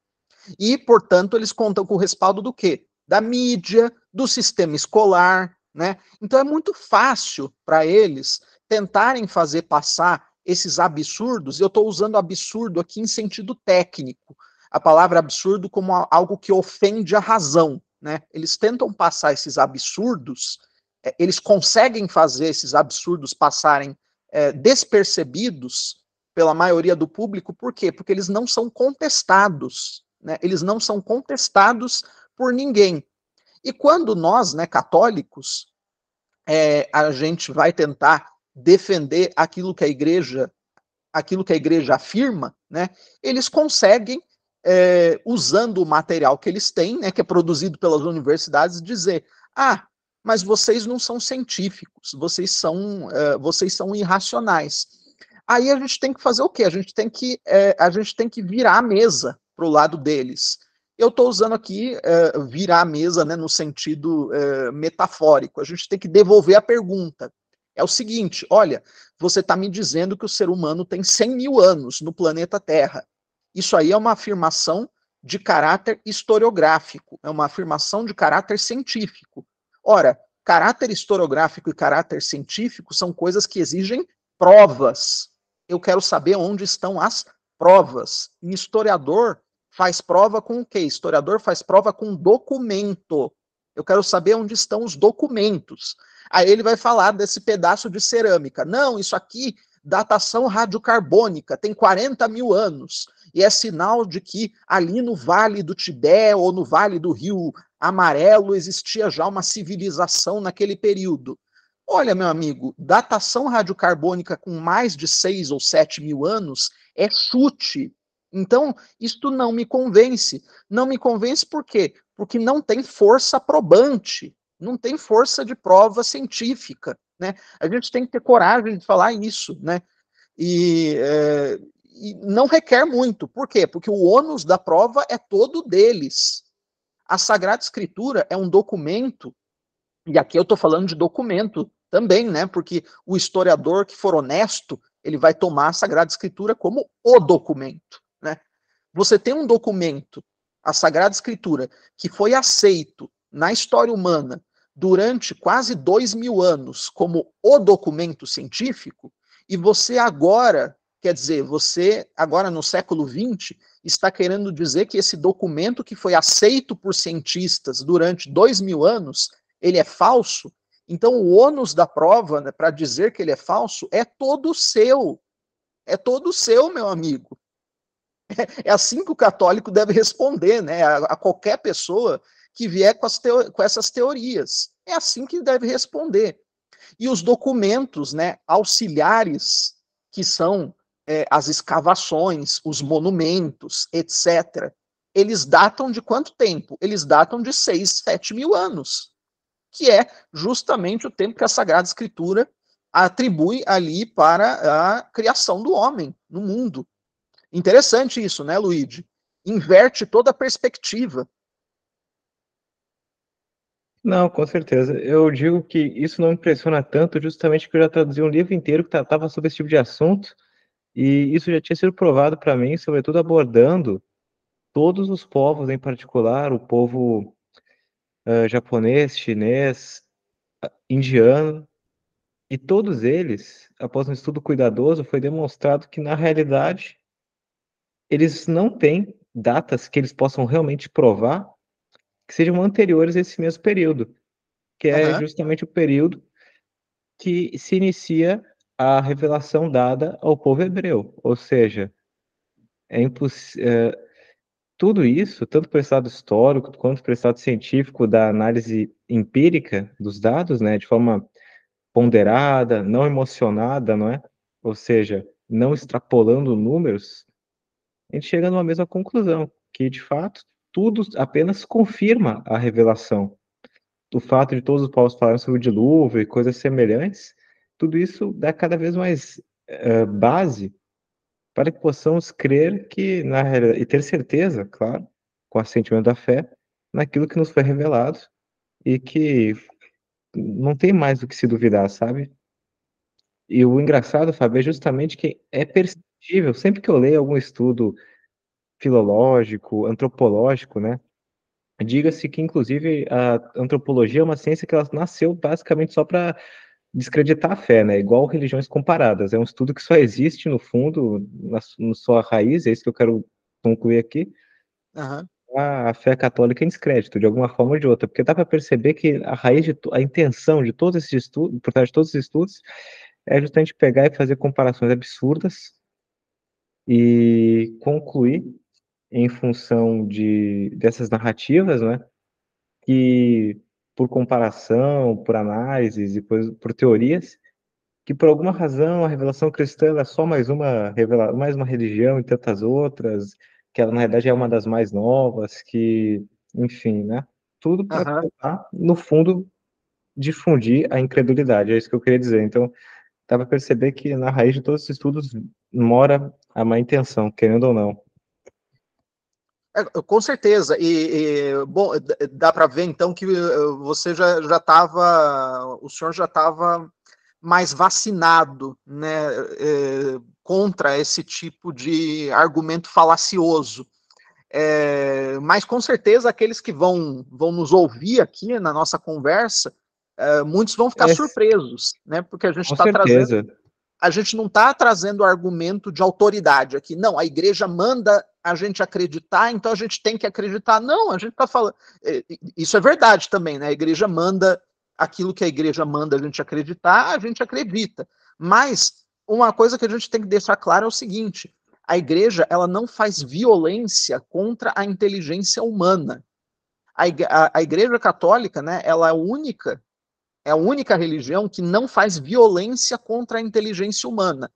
S2: E, portanto, eles contam com o respaldo do quê? Da mídia, do sistema escolar, né? Então é muito fácil para eles tentarem fazer passar esses absurdos, e eu estou usando absurdo aqui em sentido técnico, a palavra absurdo como algo que ofende a razão. Né? Eles tentam passar esses absurdos, eles conseguem fazer esses absurdos passarem é, despercebidos pela maioria do público, por quê? Porque eles não são contestados, né? eles não são contestados por ninguém. E quando nós, né, católicos, é, a gente vai tentar defender aquilo que a igreja aquilo que a igreja afirma, né, eles conseguem, é, usando o material que eles têm, né, que é produzido pelas universidades, dizer: ah, mas vocês não são científicos, vocês são, é, vocês são irracionais. Aí a gente tem que fazer o quê? A gente tem que, é, a gente tem que virar a mesa para o lado deles. Eu estou usando aqui é, virar a mesa né, no sentido metafórico. A gente tem que devolver a pergunta é o seguinte: olha, você está me dizendo que o ser humano tem 100 mil anos no planeta Terra. Isso aí é uma afirmação de caráter historiográfico, é uma afirmação de caráter científico. Ora, caráter historiográfico e caráter científico são coisas que exigem provas. Eu quero saber onde estão as provas. E historiador faz prova com o quê? Historiador faz prova com documento. Eu quero saber onde estão os documentos. Aí ele vai falar desse pedaço de cerâmica. Não, isso aqui, datação radiocarbônica, tem 40 mil anos. E é sinal de que ali no Vale do Tibete ou no Vale do Rio Amarelo existia já uma civilização naquele período. Olha, meu amigo, datação radiocarbônica com mais de 6 ou 7 mil anos é chute. Então, isto não me convence. Não me convence por quê? Porque não tem força probante não tem força de prova científica, né? A gente tem que ter coragem de falar isso, né? E, é, e não requer muito. Por quê? Porque o ônus da prova é todo deles. A Sagrada Escritura é um documento, e aqui eu estou falando de documento também, né? Porque o historiador que for honesto, ele vai tomar a Sagrada Escritura como o documento, né? Você tem um documento, a Sagrada Escritura, que foi aceito na história humana durante quase dois mil anos como o documento científico, e você agora, quer dizer, você agora no século XX, está querendo dizer que esse documento que foi aceito por cientistas durante dois mil anos, ele é falso? Então o ônus da prova, né, para dizer que ele é falso, é todo seu. É todo seu, meu amigo. É assim que o católico deve responder, né? A, a qualquer pessoa que vier com, teo com essas teorias. É assim que deve responder. E os documentos né, auxiliares, que são é, as escavações, os monumentos, etc., eles datam de quanto tempo? Eles datam de 6, 7 mil anos, que é justamente o tempo que a Sagrada Escritura atribui ali para a criação do homem no mundo. Interessante isso, né, Luigi? Inverte toda a perspectiva.
S1: Não, com certeza. Eu digo que isso não impressiona tanto, justamente porque eu já traduzi um livro inteiro que tratava sobre esse tipo de assunto, e isso já tinha sido provado para mim, sobretudo abordando todos os povos, em particular o povo uh, japonês, chinês, indiano, e todos eles, após um estudo cuidadoso, foi demonstrado que, na realidade, eles não têm datas que eles possam realmente provar que sejam anteriores a esse mesmo período, que é uhum. justamente o período que se inicia a revelação dada ao povo hebreu. Ou seja, é impossível. É, tudo isso, tanto para o estado histórico quanto para o estado científico da análise empírica dos dados, né, de forma ponderada, não emocionada, não é? Ou seja, não extrapolando números, a gente chega numa mesma conclusão, que de fato tudo apenas confirma a revelação. O fato de todos os povos falarem sobre o dilúvio e coisas semelhantes, tudo isso dá cada vez mais uh, base para que possamos crer que, na e ter certeza, claro, com o sentimento da fé, naquilo que nos foi revelado e que não tem mais o que se duvidar, sabe? E o engraçado, Fábio, é justamente que é perceptível, sempre que eu leio algum estudo filológico, antropológico, né? Diga-se que, inclusive, a antropologia é uma ciência que ela nasceu basicamente só para descreditar a fé, né? Igual religiões comparadas. É um estudo que só existe, no fundo, na, na sua raiz, é isso que eu quero concluir aqui. Uhum. A, a, fé católica em descrédito, de alguma forma ou de outra, porque dá para perceber que a raiz, de, a intenção de todos esses estudos, por trás de todos esses estudos, é justamente pegar e fazer comparações absurdas e concluir em função de dessas narrativas, né, que por comparação, por análises e por, por teorias, que por alguma razão a revelação cristã é só mais uma revela mais uma religião e tantas outras, que ela na verdade é uma das mais novas, que, enfim, né? Tudo para uhum. no fundo difundir a incredulidade, é isso que eu queria dizer. Então, dá para perceber que na raiz de todos os estudos mora a má intenção, querendo ou não.
S2: É, com certeza. E, e bom, dá para ver então que eh, você já já estava, o senhor já estava mais vacinado, né, é, contra esse tipo de argumento falacioso. É, mas com certeza aqueles que vão vão nos ouvir aqui na nossa conversa, é, muitos vão ficar surpresos, né, porque a gente está trazendo a gente não está trazendo argumento de autoridade aqui. Não, a igreja manda a gente acreditar, então a gente tem que acreditar. Não, a gente está falando. É, isso é verdade também, né? A igreja manda aquilo que a igreja manda a gente acreditar, a gente acredita. Mas uma coisa que a gente tem que deixar claro é o seguinte: a igreja ela não faz violência contra a inteligência humana. A, igreja católica, né, ela é a única é a única religião que não faz violência contra a inteligência humana.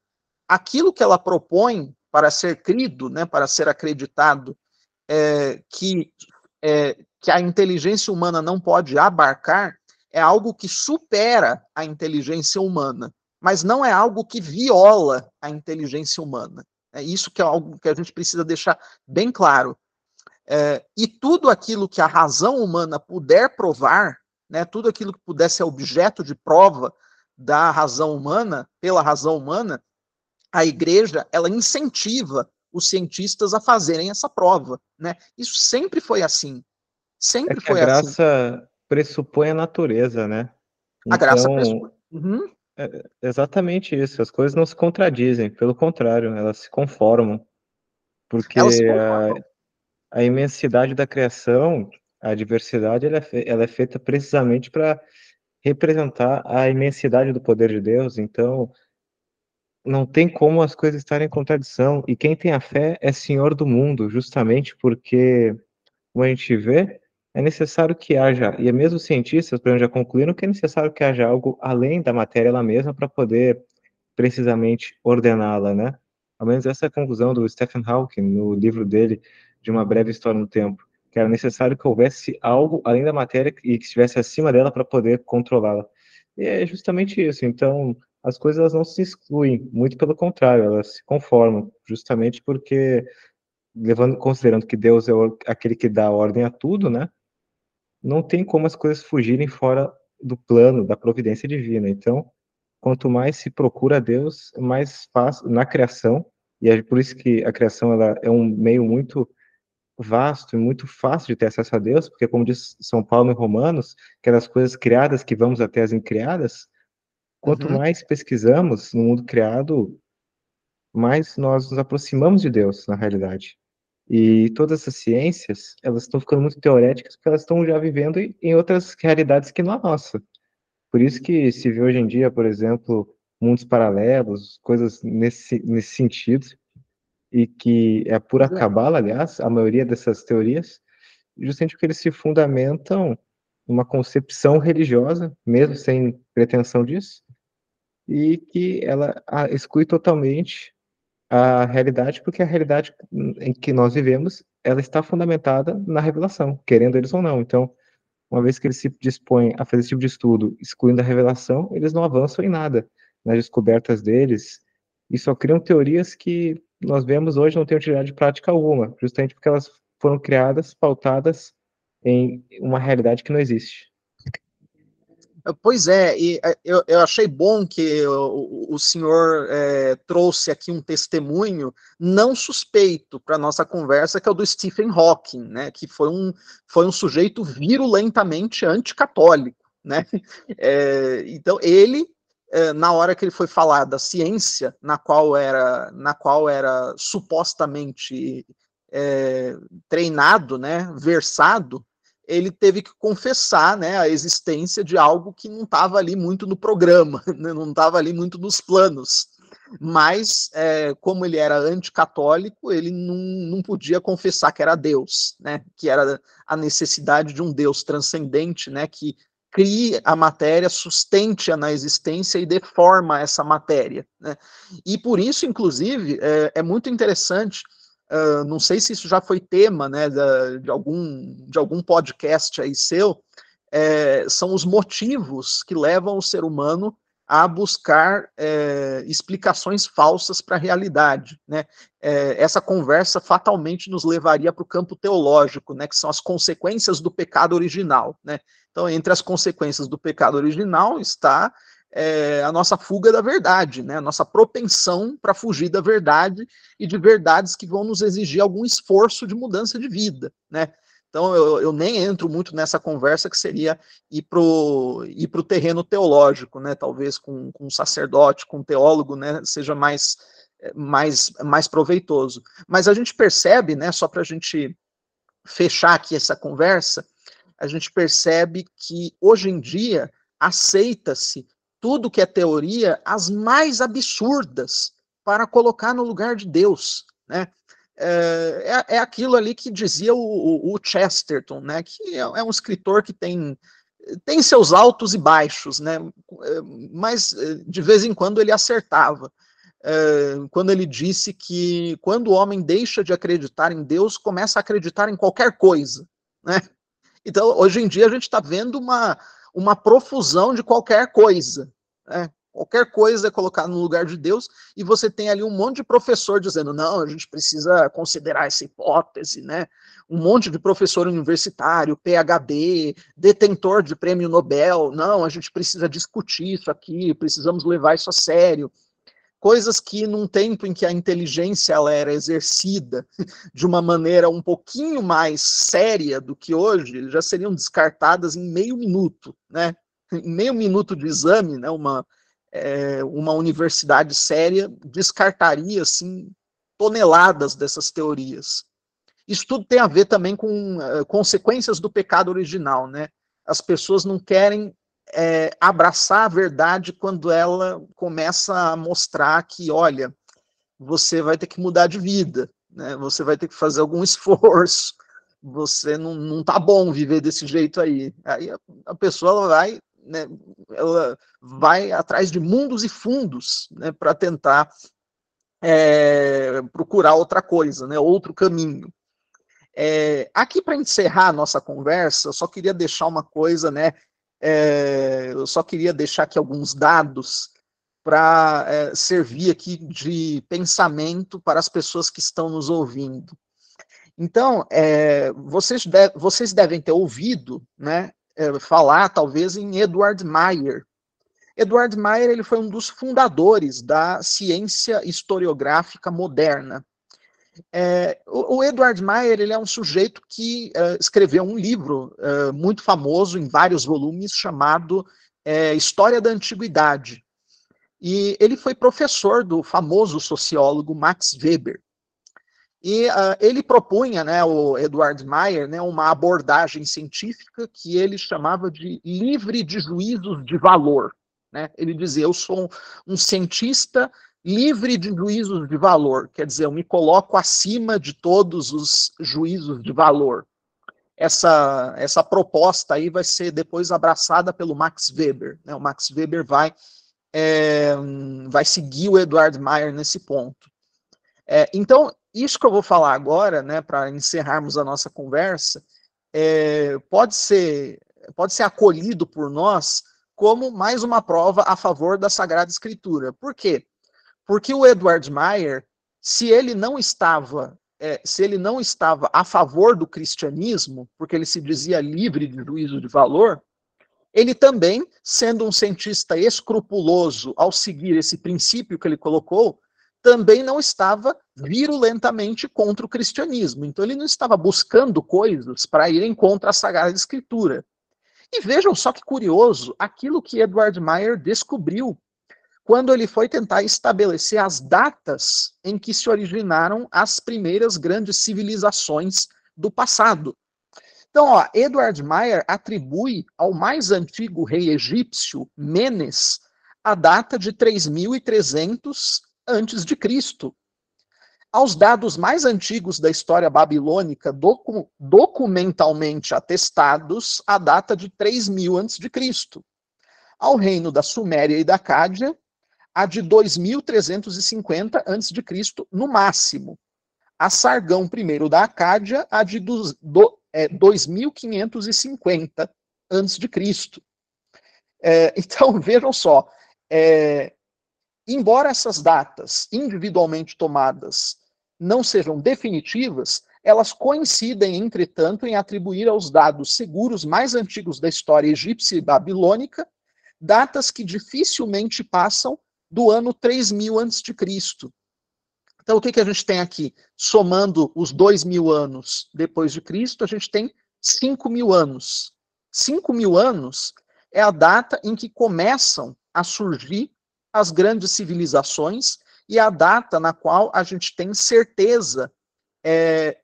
S2: Aquilo que ela propõe para ser crido, né, para ser acreditado, é, que, é, que a inteligência humana não pode abarcar, é algo que supera a inteligência humana, mas não é algo que viola a inteligência humana. É isso que é algo que a gente precisa deixar bem claro. É, e tudo aquilo que a razão humana puder provar, né, tudo aquilo que pudesse ser objeto de prova da razão humana, pela razão humana, a igreja ela incentiva os cientistas a fazerem essa prova, né? Isso sempre foi assim. Sempre
S1: é
S2: foi
S1: a assim. graça pressupõe a natureza, né?
S2: Então, a graça então, pressupõe. Uhum.
S1: É exatamente isso. As coisas não se contradizem, pelo contrário, elas se conformam. Porque se conformam. A, a imensidade da criação a diversidade ela é, ela é feita precisamente para representar a imensidade do poder de Deus. Então, não tem como as coisas estarem em contradição. E quem tem a fé é senhor do mundo, justamente porque, como a gente vê, é necessário que haja, e mesmo os cientistas já concluíram que é necessário que haja algo além da matéria ela mesma para poder precisamente ordená-la, né? Ao menos essa é a conclusão do Stephen Hawking no livro dele de uma breve história no tempo que era necessário que houvesse algo além da matéria e que estivesse acima dela para poder controlá-la. E é justamente isso. Então, as coisas elas não se excluem, muito pelo contrário, elas se conformam, justamente porque levando considerando que Deus é aquele que dá ordem a tudo, né? Não tem como as coisas fugirem fora do plano da providência divina. Então, quanto mais se procura Deus, mais fácil na criação, e é por isso que a criação ela é um meio muito vasto e muito fácil de ter acesso a Deus, porque, como diz São Paulo em Romanos, que é das coisas criadas que vamos até as incriadas, quanto uhum. mais pesquisamos no mundo criado, mais nós nos aproximamos de Deus, na realidade. E todas essas ciências, elas estão ficando muito teoréticas, porque elas estão já vivendo em outras realidades que não a nossa. Por isso que se vê hoje em dia, por exemplo, mundos paralelos, coisas nesse, nesse sentido, e que é pura cabala, aliás, a maioria dessas teorias, justamente porque eles se fundamentam numa concepção religiosa, mesmo sem pretensão disso, e que ela exclui totalmente a realidade, porque a realidade em que nós vivemos, ela está fundamentada na revelação, querendo eles ou não. Então, uma vez que eles se dispõem a fazer esse tipo de estudo, excluindo a revelação, eles não avançam em nada nas descobertas deles, e só criam teorias que nós vemos hoje não têm utilidade prática alguma, justamente porque elas foram criadas, pautadas em uma realidade que não existe.
S2: Pois é, e é, eu, eu achei bom que o, o senhor é, trouxe aqui um testemunho não suspeito para nossa conversa, que é o do Stephen Hawking, né, que foi um, foi um sujeito virulentamente anticatólico. Né? É, então, ele, na hora que ele foi falar da ciência, na qual era, na qual era supostamente é, treinado, né, versado, ele teve que confessar né, a existência de algo que não estava ali muito no programa, né, não estava ali muito nos planos. Mas, é, como ele era anticatólico, ele não, não podia confessar que era Deus, né, que era a necessidade de um Deus transcendente, né, que crie a matéria, sustente-a na existência e deforma essa matéria. Né? E por isso, inclusive, é, é muito interessante Uh, não sei se isso já foi tema né, de, de, algum, de algum podcast aí seu, é, são os motivos que levam o ser humano a buscar é, explicações falsas para a realidade. Né? É, essa conversa fatalmente nos levaria para o campo teológico, né, que são as consequências do pecado original. Né? Então, entre as consequências do pecado original está é, a nossa fuga da verdade, né? a nossa propensão para fugir da verdade e de verdades que vão nos exigir algum esforço de mudança de vida. Né? Então, eu, eu nem entro muito nessa conversa que seria ir para o ir pro terreno teológico, né? talvez com, com um sacerdote, com um teólogo, né? seja mais, mais, mais proveitoso. Mas a gente percebe, né? só para a gente fechar aqui essa conversa, a gente percebe que hoje em dia aceita-se tudo que é teoria, as mais absurdas, para colocar no lugar de Deus, né? É, é, é aquilo ali que dizia o, o, Chesterton, né? Que é, é um escritor que tem tem seus altos e baixos, né? Mas de vez em quando ele acertava. É, quando ele disse que quando o homem deixa de acreditar em Deus, começa a acreditar em qualquer coisa, né? Então, hoje em dia a gente está vendo uma, uma profusão de qualquer coisa. Né? Qualquer coisa é colocada no lugar de Deus, e você tem ali um monte de professor dizendo, não, a gente precisa considerar essa hipótese, né? Um monte de professor universitário, PhD, detentor de prêmio Nobel, não, a gente precisa discutir isso aqui, precisamos levar isso a sério. Coisas que, num tempo em que a inteligência ela era exercida de uma maneira um pouquinho mais séria do que hoje, já seriam descartadas em meio minuto, né? em meio minuto de exame, né, uma, é, uma universidade séria descartaria assim, toneladas dessas teorias. Isso tudo tem a ver também com uh, consequências do pecado original. Né? As pessoas não querem é, abraçar a verdade quando ela começa a mostrar que, olha, você vai ter que mudar de vida, né? você vai ter que fazer algum esforço, você não, não tá bom viver desse jeito aí. Aí a, a pessoa vai né, ela vai atrás de mundos e fundos né, para tentar é, procurar outra coisa, né, outro caminho. É, aqui para encerrar a nossa conversa, eu só queria deixar uma coisa, né? É, eu só queria deixar aqui alguns dados para é, servir aqui de pensamento para as pessoas que estão nos ouvindo. Então, é, vocês, de, vocês devem ter ouvido, né, é, falar, talvez, em Edward Meyer. Edward Meyer ele foi um dos fundadores da ciência historiográfica moderna. É, o, o, Edward Meyer ele é um sujeito que é, escreveu um livro é, muito famoso em vários volumes chamado é, História da Antiguidade. E ele foi professor do famoso sociólogo Max Weber. E uh, ele propunha, né, o Edward Meyer, né, uma abordagem científica que ele chamava de livre de juízos de valor. Né? Ele dizia: eu sou um, um cientista livre de juízos de valor, quer dizer, eu me coloco acima de todos os juízos de valor. Essa, essa proposta aí vai ser depois abraçada pelo Max Weber. Né? O Max Weber vai é, vai seguir o Edward Meyer nesse ponto. É, então, isso que eu vou falar agora, né, para encerrarmos a nossa conversa, é, pode ser pode ser acolhido por nós como mais uma prova a favor da Sagrada Escritura. Por quê? Porque o Edward Meyer, se ele não estava é, se ele não estava a favor do cristianismo, porque ele se dizia livre de juízo de valor, ele também, sendo um cientista escrupuloso ao seguir esse princípio que ele colocou, também não estava virulentamente contra o cristianismo. Então ele não estava buscando coisas para ir em contra a Sagrada Escritura. E vejam só que curioso, aquilo que Edward Meyer descobriu quando ele foi tentar estabelecer as datas em que se originaram as primeiras grandes civilizações do passado. Então, ó, Edward Meyer atribui ao mais antigo rei egípcio, Menes, a data de 3300 antes de Cristo. Aos dados mais antigos da história babilônica, docu documentalmente atestados, a data de 3000 antes de Cristo. Ao reino da Suméria e da Cádia, a de 2350 antes de Cristo no máximo. A Sargão I da Acádia, a de do, é, 2550 antes de Cristo. É, então vejam só, é, embora essas datas individualmente tomadas não sejam definitivas, elas coincidem, entretanto, em atribuir aos dados seguros mais antigos da história egípcia e babilônica datas que dificilmente passam do ano 3000 a.C. Então, o que, que a gente tem aqui? Somando os dois mil anos depois de Cristo, a gente tem 5 mil anos. 5 mil anos é a data em que começam a surgir as grandes civilizações e a data na qual a gente tem certeza é,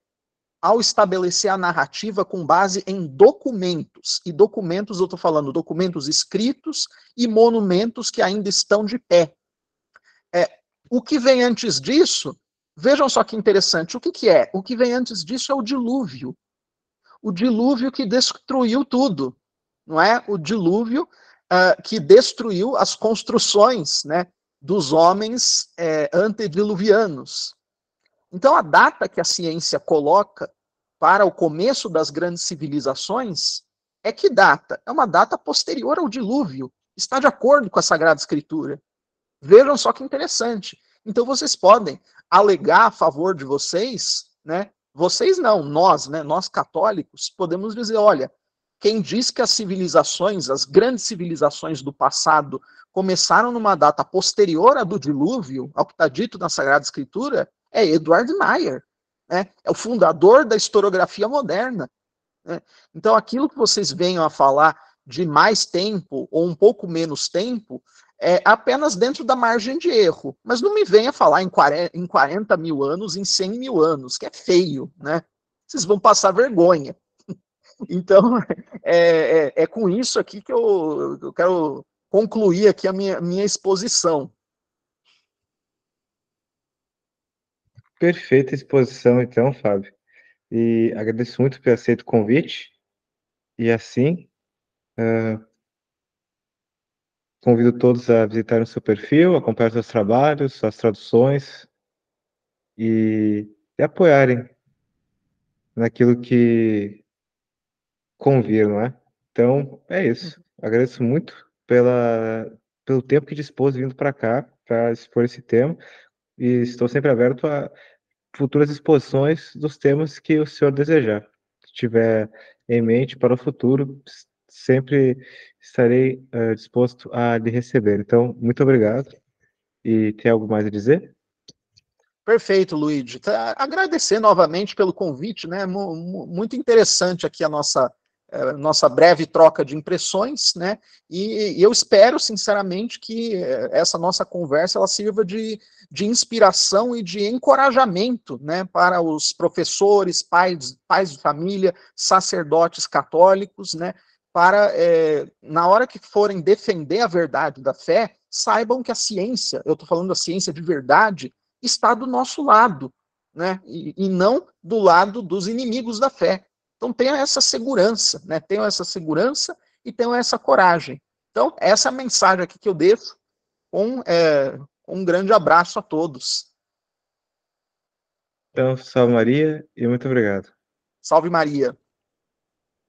S2: ao estabelecer a narrativa com base em documentos. E documentos, eu estou falando documentos escritos e monumentos que ainda estão de pé. É, o que vem antes disso, vejam só que interessante, o que, que é? O que vem antes disso é o dilúvio. O dilúvio que destruiu tudo, não é? O dilúvio uh, que destruiu as construções, né? dos homens é, antediluvianos. Então, a data que a ciência coloca para o começo das grandes civilizações é que data? É uma data posterior ao dilúvio. Está de acordo com a Sagrada Escritura. Vejam só que interessante. Então, vocês podem alegar a favor de vocês, né? Vocês não, nós, né? Nós católicos, podemos dizer: olha, quem diz que as civilizações, as grandes civilizações do passado, começaram numa data posterior à do dilúvio, ao que está dito na Sagrada Escritura, é Edward Meyer. Né? É o fundador da historiografia moderna. Né? Então, aquilo que vocês venham a falar de mais tempo ou um pouco menos tempo é apenas dentro da margem de erro. Mas não me venha falar em 40, em 40 mil anos, em 100 mil anos, que é feio. Né? Vocês vão passar vergonha. Então, é, é, é, com isso aqui que eu, eu quero concluir aqui a minha, minha exposição.
S1: Perfeita exposição, então, Fábio. E agradeço muito por aceito o convite. E assim, uh, convido todos a visitar o seu perfil, acompanhar seus trabalhos, suas traduções e, e apoiarem naquilo que convir, não é? Então, é isso. Agradeço muito pela, pelo tempo que dispôs vindo para cá para expor esse tema e estou sempre aberto a futuras exposições dos temas que o senhor desejar. Se tiver em mente para o futuro, sempre estarei uh, disposto a lhe receber. Então, muito obrigado. E tem algo mais a dizer?
S2: Perfeito, Luigi. Tá, agradecer novamente pelo convite, né? Muito interessante aqui a nossa nossa breve troca de impressões, né? E, e, eu espero, sinceramente, que é, essa nossa conversa ela sirva de, de inspiração e de encorajamento, né, para os professores, pais, pais de família, sacerdotes católicos, né, para é, na hora que forem defender a verdade da fé, saibam que a ciência, eu estou falando da ciência de verdade, está do nosso lado, né? E, e, não do lado dos inimigos da fé. Então tenha essa segurança, né? Tenha essa segurança e tenha essa coragem. Então, essa é a mensagem aqui que eu deixo com é, um grande abraço a todos.
S1: Então, salve Maria e muito obrigado.
S2: Salve Maria.